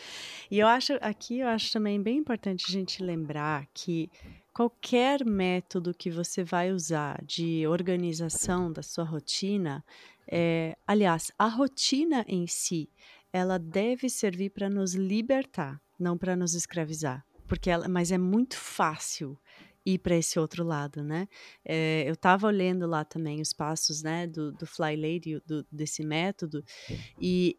E eu acho aqui eu acho também bem importante a gente lembrar que qualquer método que você vai usar de organização da sua rotina, é, aliás, a rotina em si, ela deve servir para nos libertar, não para nos escravizar. Porque ela, mas é muito fácil ir para esse outro lado, né? É, eu estava olhando lá também os passos, né, do, do Fly Lady, do, desse método, e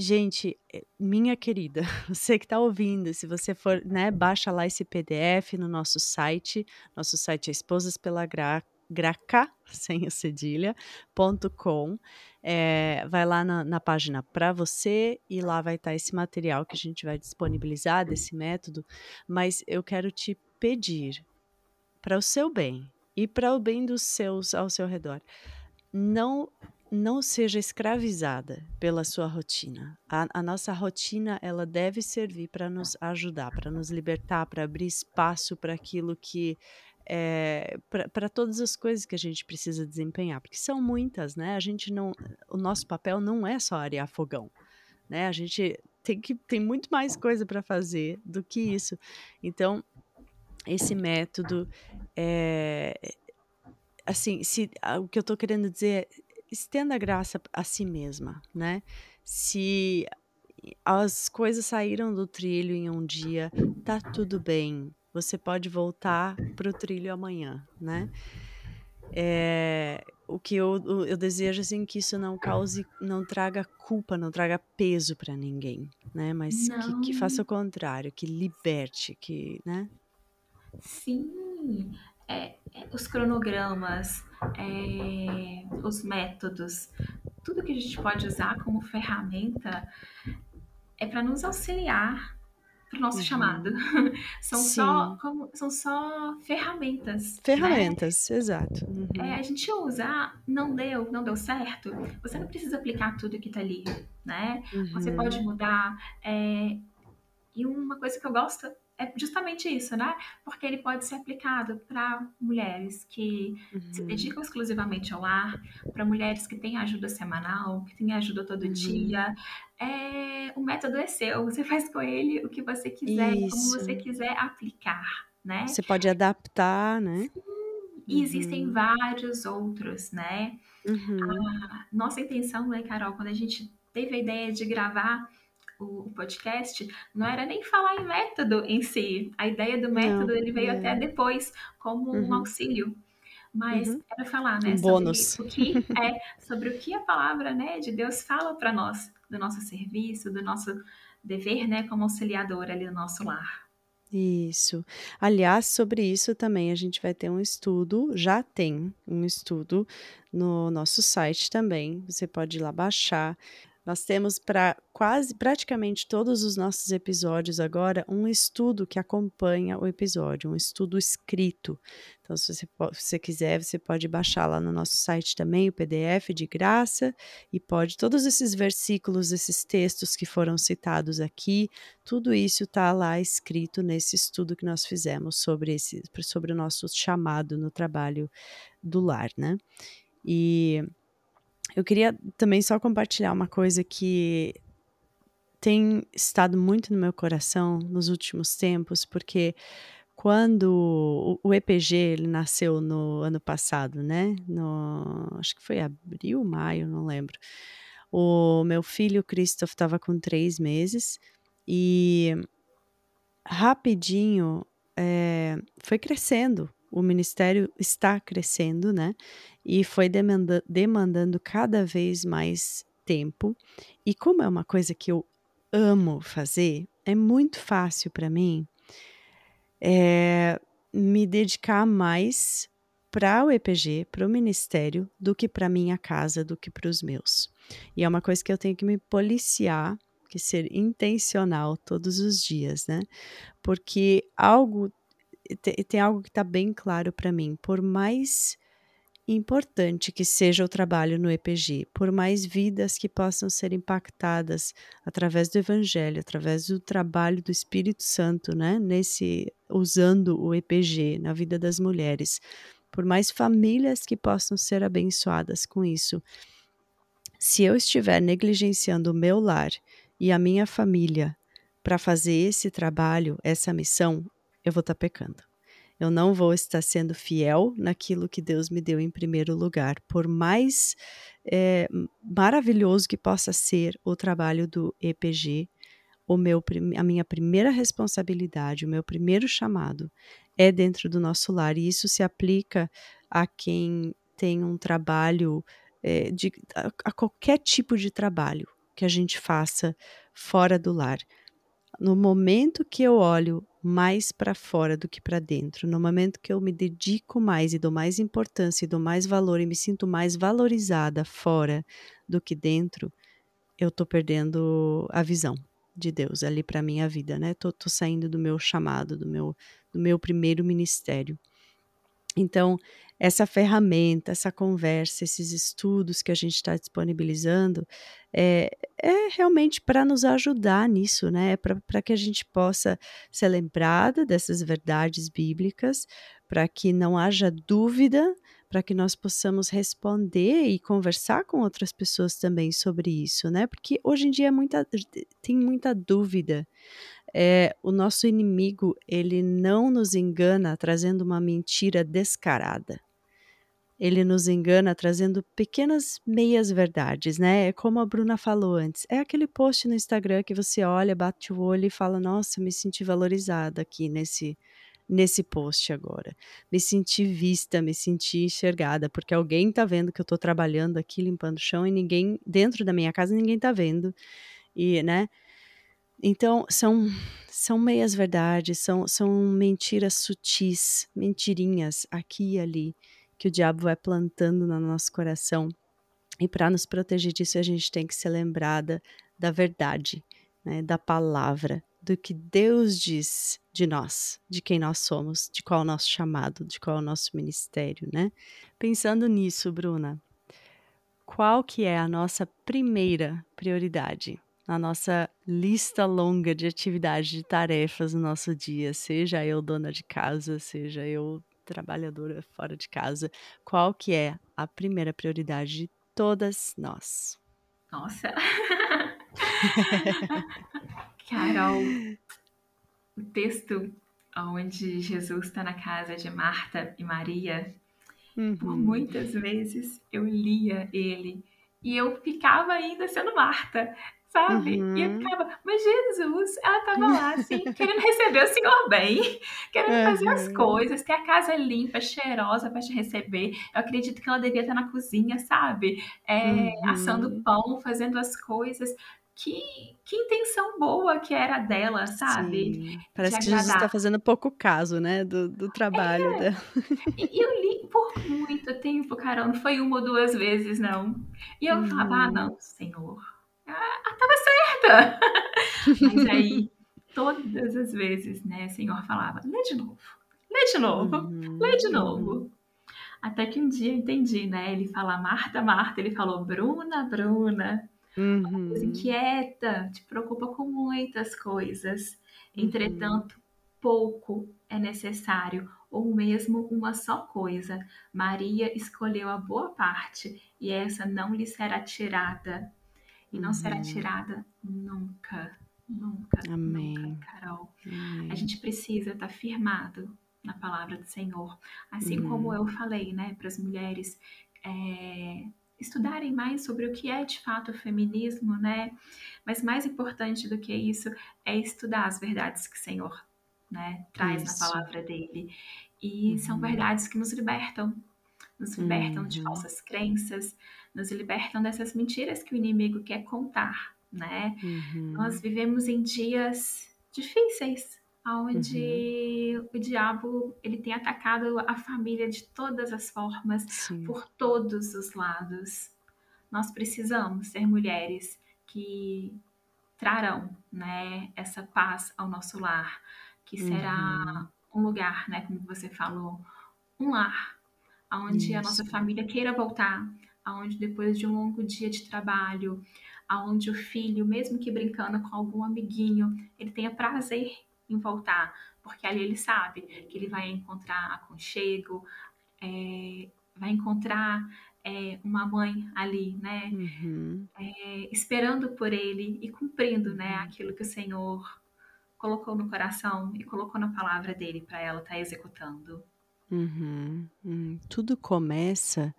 Gente, eh, minha querida, você que está ouvindo, se você for, né, baixa lá esse PDF no nosso site. Nosso site é esposas pela gra, graca, sem a cedilha, ponto com. É, vai lá na, na página para você e lá vai estar tá esse material que a gente vai disponibilizar desse método. Mas eu quero te pedir, para o seu bem e para o bem dos seus ao seu redor, não não seja escravizada pela sua rotina. A, a nossa rotina ela deve servir para nos ajudar, para nos libertar, para abrir espaço para aquilo que é, para todas as coisas que a gente precisa desempenhar, porque são muitas, né? A gente não, o nosso papel não é só arear fogão, né? A gente tem que tem muito mais coisa para fazer do que isso. Então esse método é, assim, se, o que eu estou querendo dizer é estenda a graça a si mesma, né? Se as coisas saíram do trilho em um dia, tá tudo bem. Você pode voltar para o trilho amanhã, né? É, o que eu, eu desejo assim que isso não cause, não traga culpa, não traga peso para ninguém, né? Mas que, que, faça o contrário, que liberte, que, né? Sim, é, é, os cronogramas, é, os métodos, tudo que a gente pode usar como ferramenta é para nos auxiliar para o nosso uhum. chamado. são, só, como, são só ferramentas. Né? Ferramentas, né? exato. Uhum. É, a gente usa, ah, não deu, não deu certo. Você não precisa aplicar tudo que está ali, né? Uhum. Você pode mudar. É, e uma coisa que eu gosto é justamente isso, né? Porque ele pode ser aplicado para mulheres que uhum. se dedicam exclusivamente ao lar, para mulheres que têm ajuda semanal, que têm ajuda todo uhum. dia. É, o método é seu, você faz com ele o que você quiser, isso. como você quiser aplicar, né? Você pode adaptar, né? Sim. E uhum. existem vários outros, né? Uhum. A nossa intenção, né, Carol, quando a gente teve a ideia de gravar o, podcast, não era nem falar em método em si. A ideia do método não, ele veio é. até depois como uhum. um auxílio. Mas uhum. era falar, né, um sobre bônus. o que é, sobre o que a palavra, né, de Deus fala para nós, do nosso serviço, do nosso dever, né, como auxiliador ali no nosso lar. Isso. Aliás, sobre isso também a gente vai ter um estudo, já tem um estudo no nosso site também. Você pode ir lá baixar. Nós temos para quase praticamente todos os nossos episódios agora um estudo que acompanha o episódio, um estudo escrito. Então, se você, se você quiser, você pode baixar lá no nosso site também o PDF de graça e pode todos esses versículos, esses textos que foram citados aqui, tudo isso está lá escrito nesse estudo que nós fizemos sobre esse sobre o nosso chamado no trabalho do lar, né? E eu queria também só compartilhar uma coisa que tem estado muito no meu coração nos últimos tempos, porque quando o, EPG ele nasceu no ano passado, né? No, acho que foi abril, maio, não lembro. O meu filho Christoph estava com três meses e rapidinho é, foi crescendo, o ministério está crescendo, né? E foi demanda demandando cada vez mais tempo. E como é uma coisa que eu amo fazer, é muito fácil para mim é, me dedicar mais para o EPG, para o ministério, do que para minha casa, do que para os meus. E é uma coisa que eu tenho que me policiar, que ser intencional todos os dias, né? Porque algo tem algo que está bem claro para mim. Por mais importante que seja o trabalho no EPG, por mais vidas que possam ser impactadas através do Evangelho, através do trabalho do Espírito Santo, né? Nesse usando o EPG na vida das mulheres, por mais famílias que possam ser abençoadas com isso. Se eu estiver negligenciando o meu lar e a minha família para fazer esse trabalho, essa missão, eu vou estar tá pecando. Eu não vou estar sendo fiel naquilo que Deus me deu em primeiro lugar. Por mais é, maravilhoso que possa ser o trabalho do EPG, o meu, a minha primeira responsabilidade, o meu primeiro chamado é dentro do nosso lar. E isso se aplica a quem tem um trabalho, é, de, a, a qualquer tipo de trabalho que a gente faça fora do lar. No momento que eu olho mais para fora do que para dentro, no momento que eu me dedico mais e dou mais importância e dou mais valor e me sinto mais valorizada fora do que dentro, eu tô perdendo a visão de Deus ali para minha vida, né? Tô, tô saindo do meu chamado, do meu, do meu primeiro ministério. Então, essa ferramenta, essa conversa, esses estudos que a gente está disponibilizando, é, é realmente para nos ajudar nisso, né? É para que a gente possa ser lembrada dessas verdades bíblicas, para que não haja dúvida, para que nós possamos responder e conversar com outras pessoas também sobre isso, né? Porque hoje em dia é muita, tem muita dúvida é, o nosso inimigo ele não nos engana trazendo uma mentira descarada. Ele nos engana trazendo pequenas meias verdades, né? É como a Bruna falou antes. É aquele post no Instagram que você olha, bate o olho e fala: "Nossa, me senti valorizada aqui nesse nesse post agora. Me senti vista, me senti enxergada, porque alguém tá vendo que eu tô trabalhando aqui limpando o chão e ninguém dentro da minha casa ninguém tá vendo. E, né? Então, são, são meias verdades, são, são mentiras sutis, mentirinhas aqui e ali, que o diabo vai plantando no nosso coração. E para nos proteger disso, a gente tem que ser lembrada da verdade, né, da palavra, do que Deus diz de nós, de quem nós somos, de qual é o nosso chamado, de qual é o nosso ministério, né? Pensando nisso, Bruna, qual que é a nossa primeira prioridade? na nossa lista longa de atividades, de tarefas no nosso dia, seja eu dona de casa, seja eu trabalhadora fora de casa, qual que é a primeira prioridade de todas nós? Nossa! Carol, o texto onde Jesus está na casa de Marta e Maria, uhum. por muitas vezes eu lia ele e eu ficava ainda sendo Marta sabe? Uhum. E eu uhum. ficava, mas Jesus, ela tava lá, assim, querendo receber o Senhor bem, querendo uhum. fazer as uhum. coisas, ter a casa limpa, cheirosa para te receber. Eu acredito que ela devia estar na cozinha, sabe? É, uhum. Assando pão, fazendo as coisas. Que, que intenção boa que era dela, sabe? Sim. Parece que Jesus está fazendo pouco caso, né, do, do trabalho é. dela. E eu li por muito tempo, Carol, não foi uma ou duas vezes, não. E eu uhum. falava, ah, não, Senhor, ah, tava certa. Mas aí, todas as vezes, né, o Senhor falava, lê de novo, lê de novo, uhum. lê de novo. Até que um dia eu entendi, né? Ele fala Marta, Marta, ele falou Bruna, Bruna. Uhum. inquieta, te preocupa com muitas coisas. Uhum. Entretanto, pouco é necessário, ou mesmo uma só coisa. Maria escolheu a boa parte, e essa não lhe será tirada e não uhum. será tirada nunca, nunca, Amém. nunca, Carol. Amém. A gente precisa estar firmado na palavra do Senhor, assim uhum. como eu falei, né, para as mulheres é, estudarem mais sobre o que é de fato o feminismo, né? Mas mais importante do que isso é estudar as verdades que o Senhor né, traz Isso. na palavra dele. E uhum. são verdades que nos libertam, nos libertam uhum. de falsas crenças, nos libertam dessas mentiras que o inimigo quer contar, né? Uhum. Nós vivemos em dias difíceis, onde uhum. o diabo ele tem atacado a família de todas as formas, Sim. por todos os lados. Nós precisamos ser mulheres que trarão, né, essa paz ao nosso lar, que será uhum. um lugar, né, como você falou, um lar, onde a nossa família queira voltar, aonde depois de um longo dia de trabalho, aonde o filho, mesmo que brincando com algum amiguinho, ele tenha prazer em voltar, porque ali ele sabe que ele vai encontrar aconchego, é, vai encontrar é, uma mãe ali, né, uhum. é, esperando por ele e cumprindo, né, uhum. aquilo que o Senhor colocou no coração e colocou na palavra dele para ela estar tá executando. Uhum. Hum. Tudo começa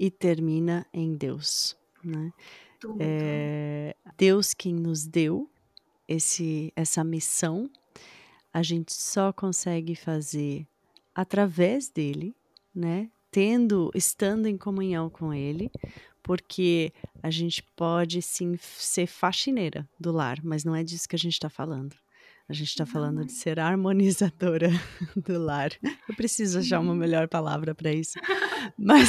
e termina em Deus, né? É Deus quem nos deu esse, essa missão a gente só consegue fazer através dele, né? Tendo, estando em comunhão com ele, porque a gente pode sim ser faxineira do lar, mas não é disso que a gente está falando. A gente está falando de ser harmonizadora do lar. Eu preciso achar uma melhor palavra para isso. Mas.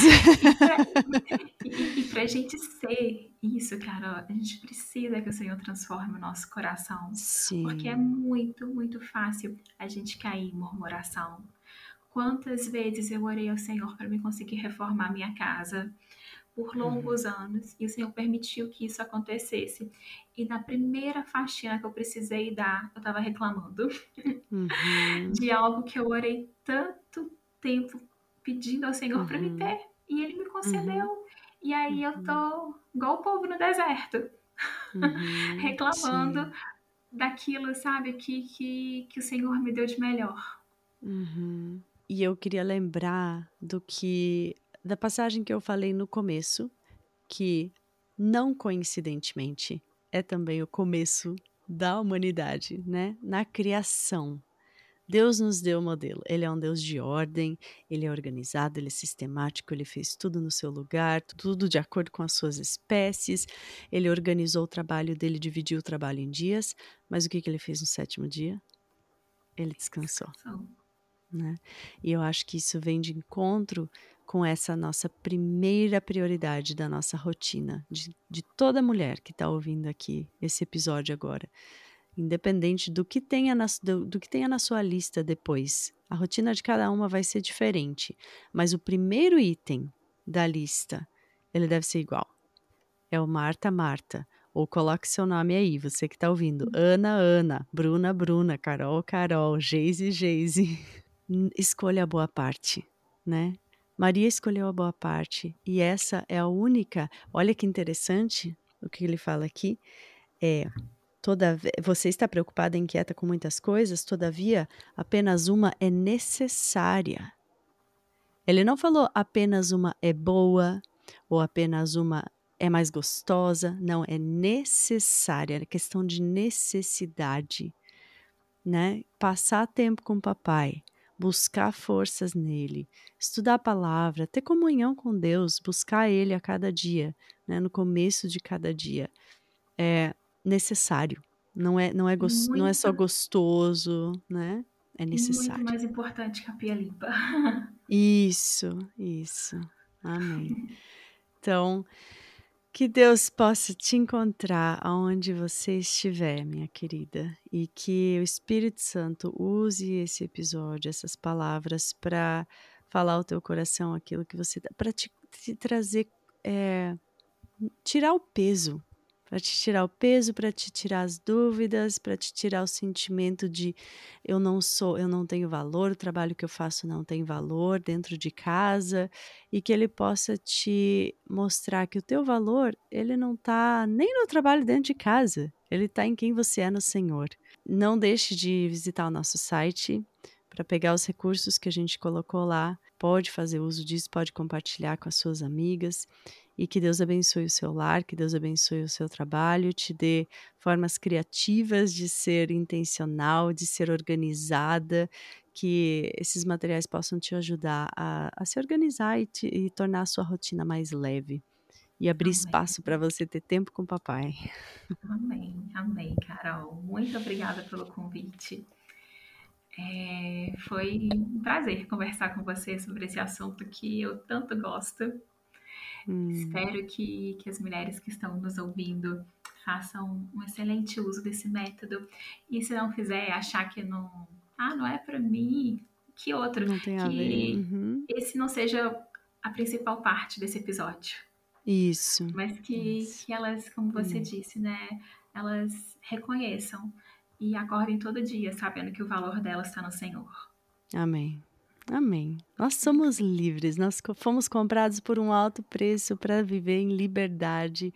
e para a gente ser isso, cara, a gente precisa que o Senhor transforme o nosso coração. Sim. Porque é muito, muito fácil a gente cair em murmuração. Quantas vezes eu orei ao Senhor para me conseguir reformar minha casa? Por longos uhum. anos e o Senhor permitiu que isso acontecesse. E na primeira faxina que eu precisei dar, eu estava reclamando uhum. de algo que eu orei tanto tempo pedindo ao Senhor uhum. para me ter e Ele me concedeu. Uhum. E aí eu tô uhum. igual o povo no deserto, uhum. reclamando Sim. daquilo, sabe, que, que, que o Senhor me deu de melhor. E eu queria lembrar do que da passagem que eu falei no começo, que não coincidentemente é também o começo da humanidade, né? Na criação. Deus nos deu o modelo. Ele é um Deus de ordem, ele é organizado, ele é sistemático, ele fez tudo no seu lugar, tudo de acordo com as suas espécies. Ele organizou o trabalho dele, dividiu o trabalho em dias, mas o que, que ele fez no sétimo dia? Ele descansou. Né? E eu acho que isso vem de encontro com essa nossa primeira prioridade da nossa rotina, de, de toda mulher que está ouvindo aqui esse episódio agora. Independente do que, tenha na, do, do que tenha na sua lista depois. A rotina de cada uma vai ser diferente, mas o primeiro item da lista, ele deve ser igual. É o Marta Marta, ou coloque seu nome aí, você que está ouvindo. Ana Ana, Bruna Bruna, Carol Carol, Geise Geise. Escolha a boa parte, né? Maria escolheu a boa parte e essa é a única. Olha que interessante o que ele fala aqui. É toda você está preocupada inquieta com muitas coisas, todavia apenas uma é necessária. Ele não falou apenas uma é boa ou apenas uma é mais gostosa, não, é necessária, é questão de necessidade, né? Passar tempo com o papai, buscar forças nele, estudar a palavra, ter comunhão com Deus, buscar Ele a cada dia, né, no começo de cada dia, é necessário. Não é, não é, gost, não é só gostoso, né? É necessário. Muito mais importante que a pia limpa. isso, isso. Amém. Então, que Deus possa te encontrar aonde você estiver, minha querida, e que o Espírito Santo use esse episódio, essas palavras, para falar ao teu coração aquilo que você. para te, te, trazer. É, tirar o peso para te tirar o peso, para te tirar as dúvidas, para te tirar o sentimento de eu não sou, eu não tenho valor, o trabalho que eu faço não tem valor dentro de casa e que ele possa te mostrar que o teu valor, ele não está nem no trabalho dentro de casa, ele está em quem você é no Senhor. Não deixe de visitar o nosso site para pegar os recursos que a gente colocou lá. Pode fazer uso disso, pode compartilhar com as suas amigas e que Deus abençoe o seu lar, que Deus abençoe o seu trabalho, te dê formas criativas de ser intencional, de ser organizada, que esses materiais possam te ajudar a, a se organizar e, te, e tornar a sua rotina mais leve e abrir amém. espaço para você ter tempo com o papai. Amém, amém, Carol. Muito obrigada pelo convite. É, foi um prazer conversar com você sobre esse assunto que eu tanto gosto. Hum. Espero que, que as mulheres que estão nos ouvindo façam um excelente uso desse método. E se não fizer, achar que não, ah, não é para mim, que outro? Não tem que a ver. Uhum. esse não seja a principal parte desse episódio. Isso. Mas que, Isso. que elas, como você hum. disse, né, elas reconheçam e acordem todo dia sabendo que o valor delas está no Senhor. Amém. Amém. Nós somos livres, nós fomos comprados por um alto preço para viver em liberdade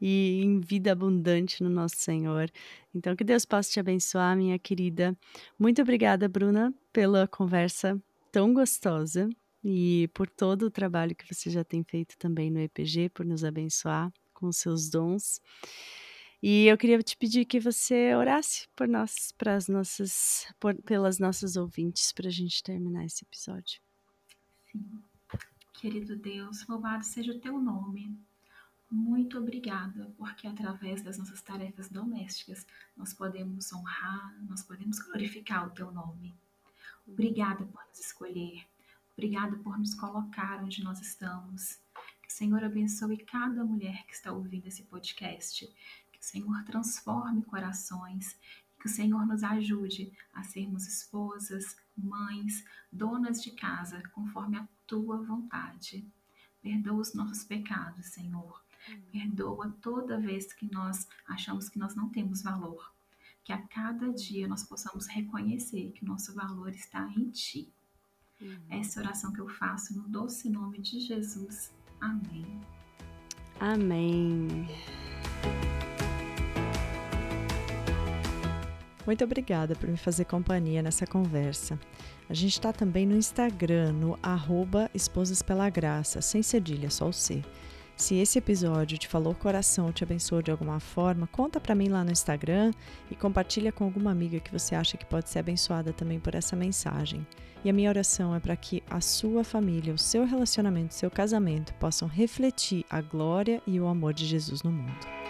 e em vida abundante no nosso Senhor. Então, que Deus possa te abençoar, minha querida. Muito obrigada, Bruna, pela conversa tão gostosa e por todo o trabalho que você já tem feito também no EPG, por nos abençoar com os seus dons. E eu queria te pedir que você orasse por nós, para as nossas, por, pelas nossas ouvintes, para a gente terminar esse episódio. Sim. Querido Deus, louvado seja o teu nome. Muito obrigada, porque através das nossas tarefas domésticas nós podemos honrar, nós podemos glorificar o teu nome. Obrigada por nos escolher. Obrigada por nos colocar onde nós estamos. Que o Senhor abençoe cada mulher que está ouvindo esse podcast Senhor transforme corações, que o Senhor nos ajude a sermos esposas, mães, donas de casa, conforme a tua vontade. Perdoa os nossos pecados, Senhor. Perdoa toda vez que nós achamos que nós não temos valor. Que a cada dia nós possamos reconhecer que o nosso valor está em Ti. Essa é oração que eu faço no doce nome de Jesus. Amém. Amém. Muito obrigada por me fazer companhia nessa conversa. A gente está também no Instagram, no arroba Esposas Pela Graça, sem cedilha, só o C. Se esse episódio te falou coração te abençoou de alguma forma, conta para mim lá no Instagram e compartilha com alguma amiga que você acha que pode ser abençoada também por essa mensagem. E a minha oração é para que a sua família, o seu relacionamento, o seu casamento possam refletir a glória e o amor de Jesus no mundo.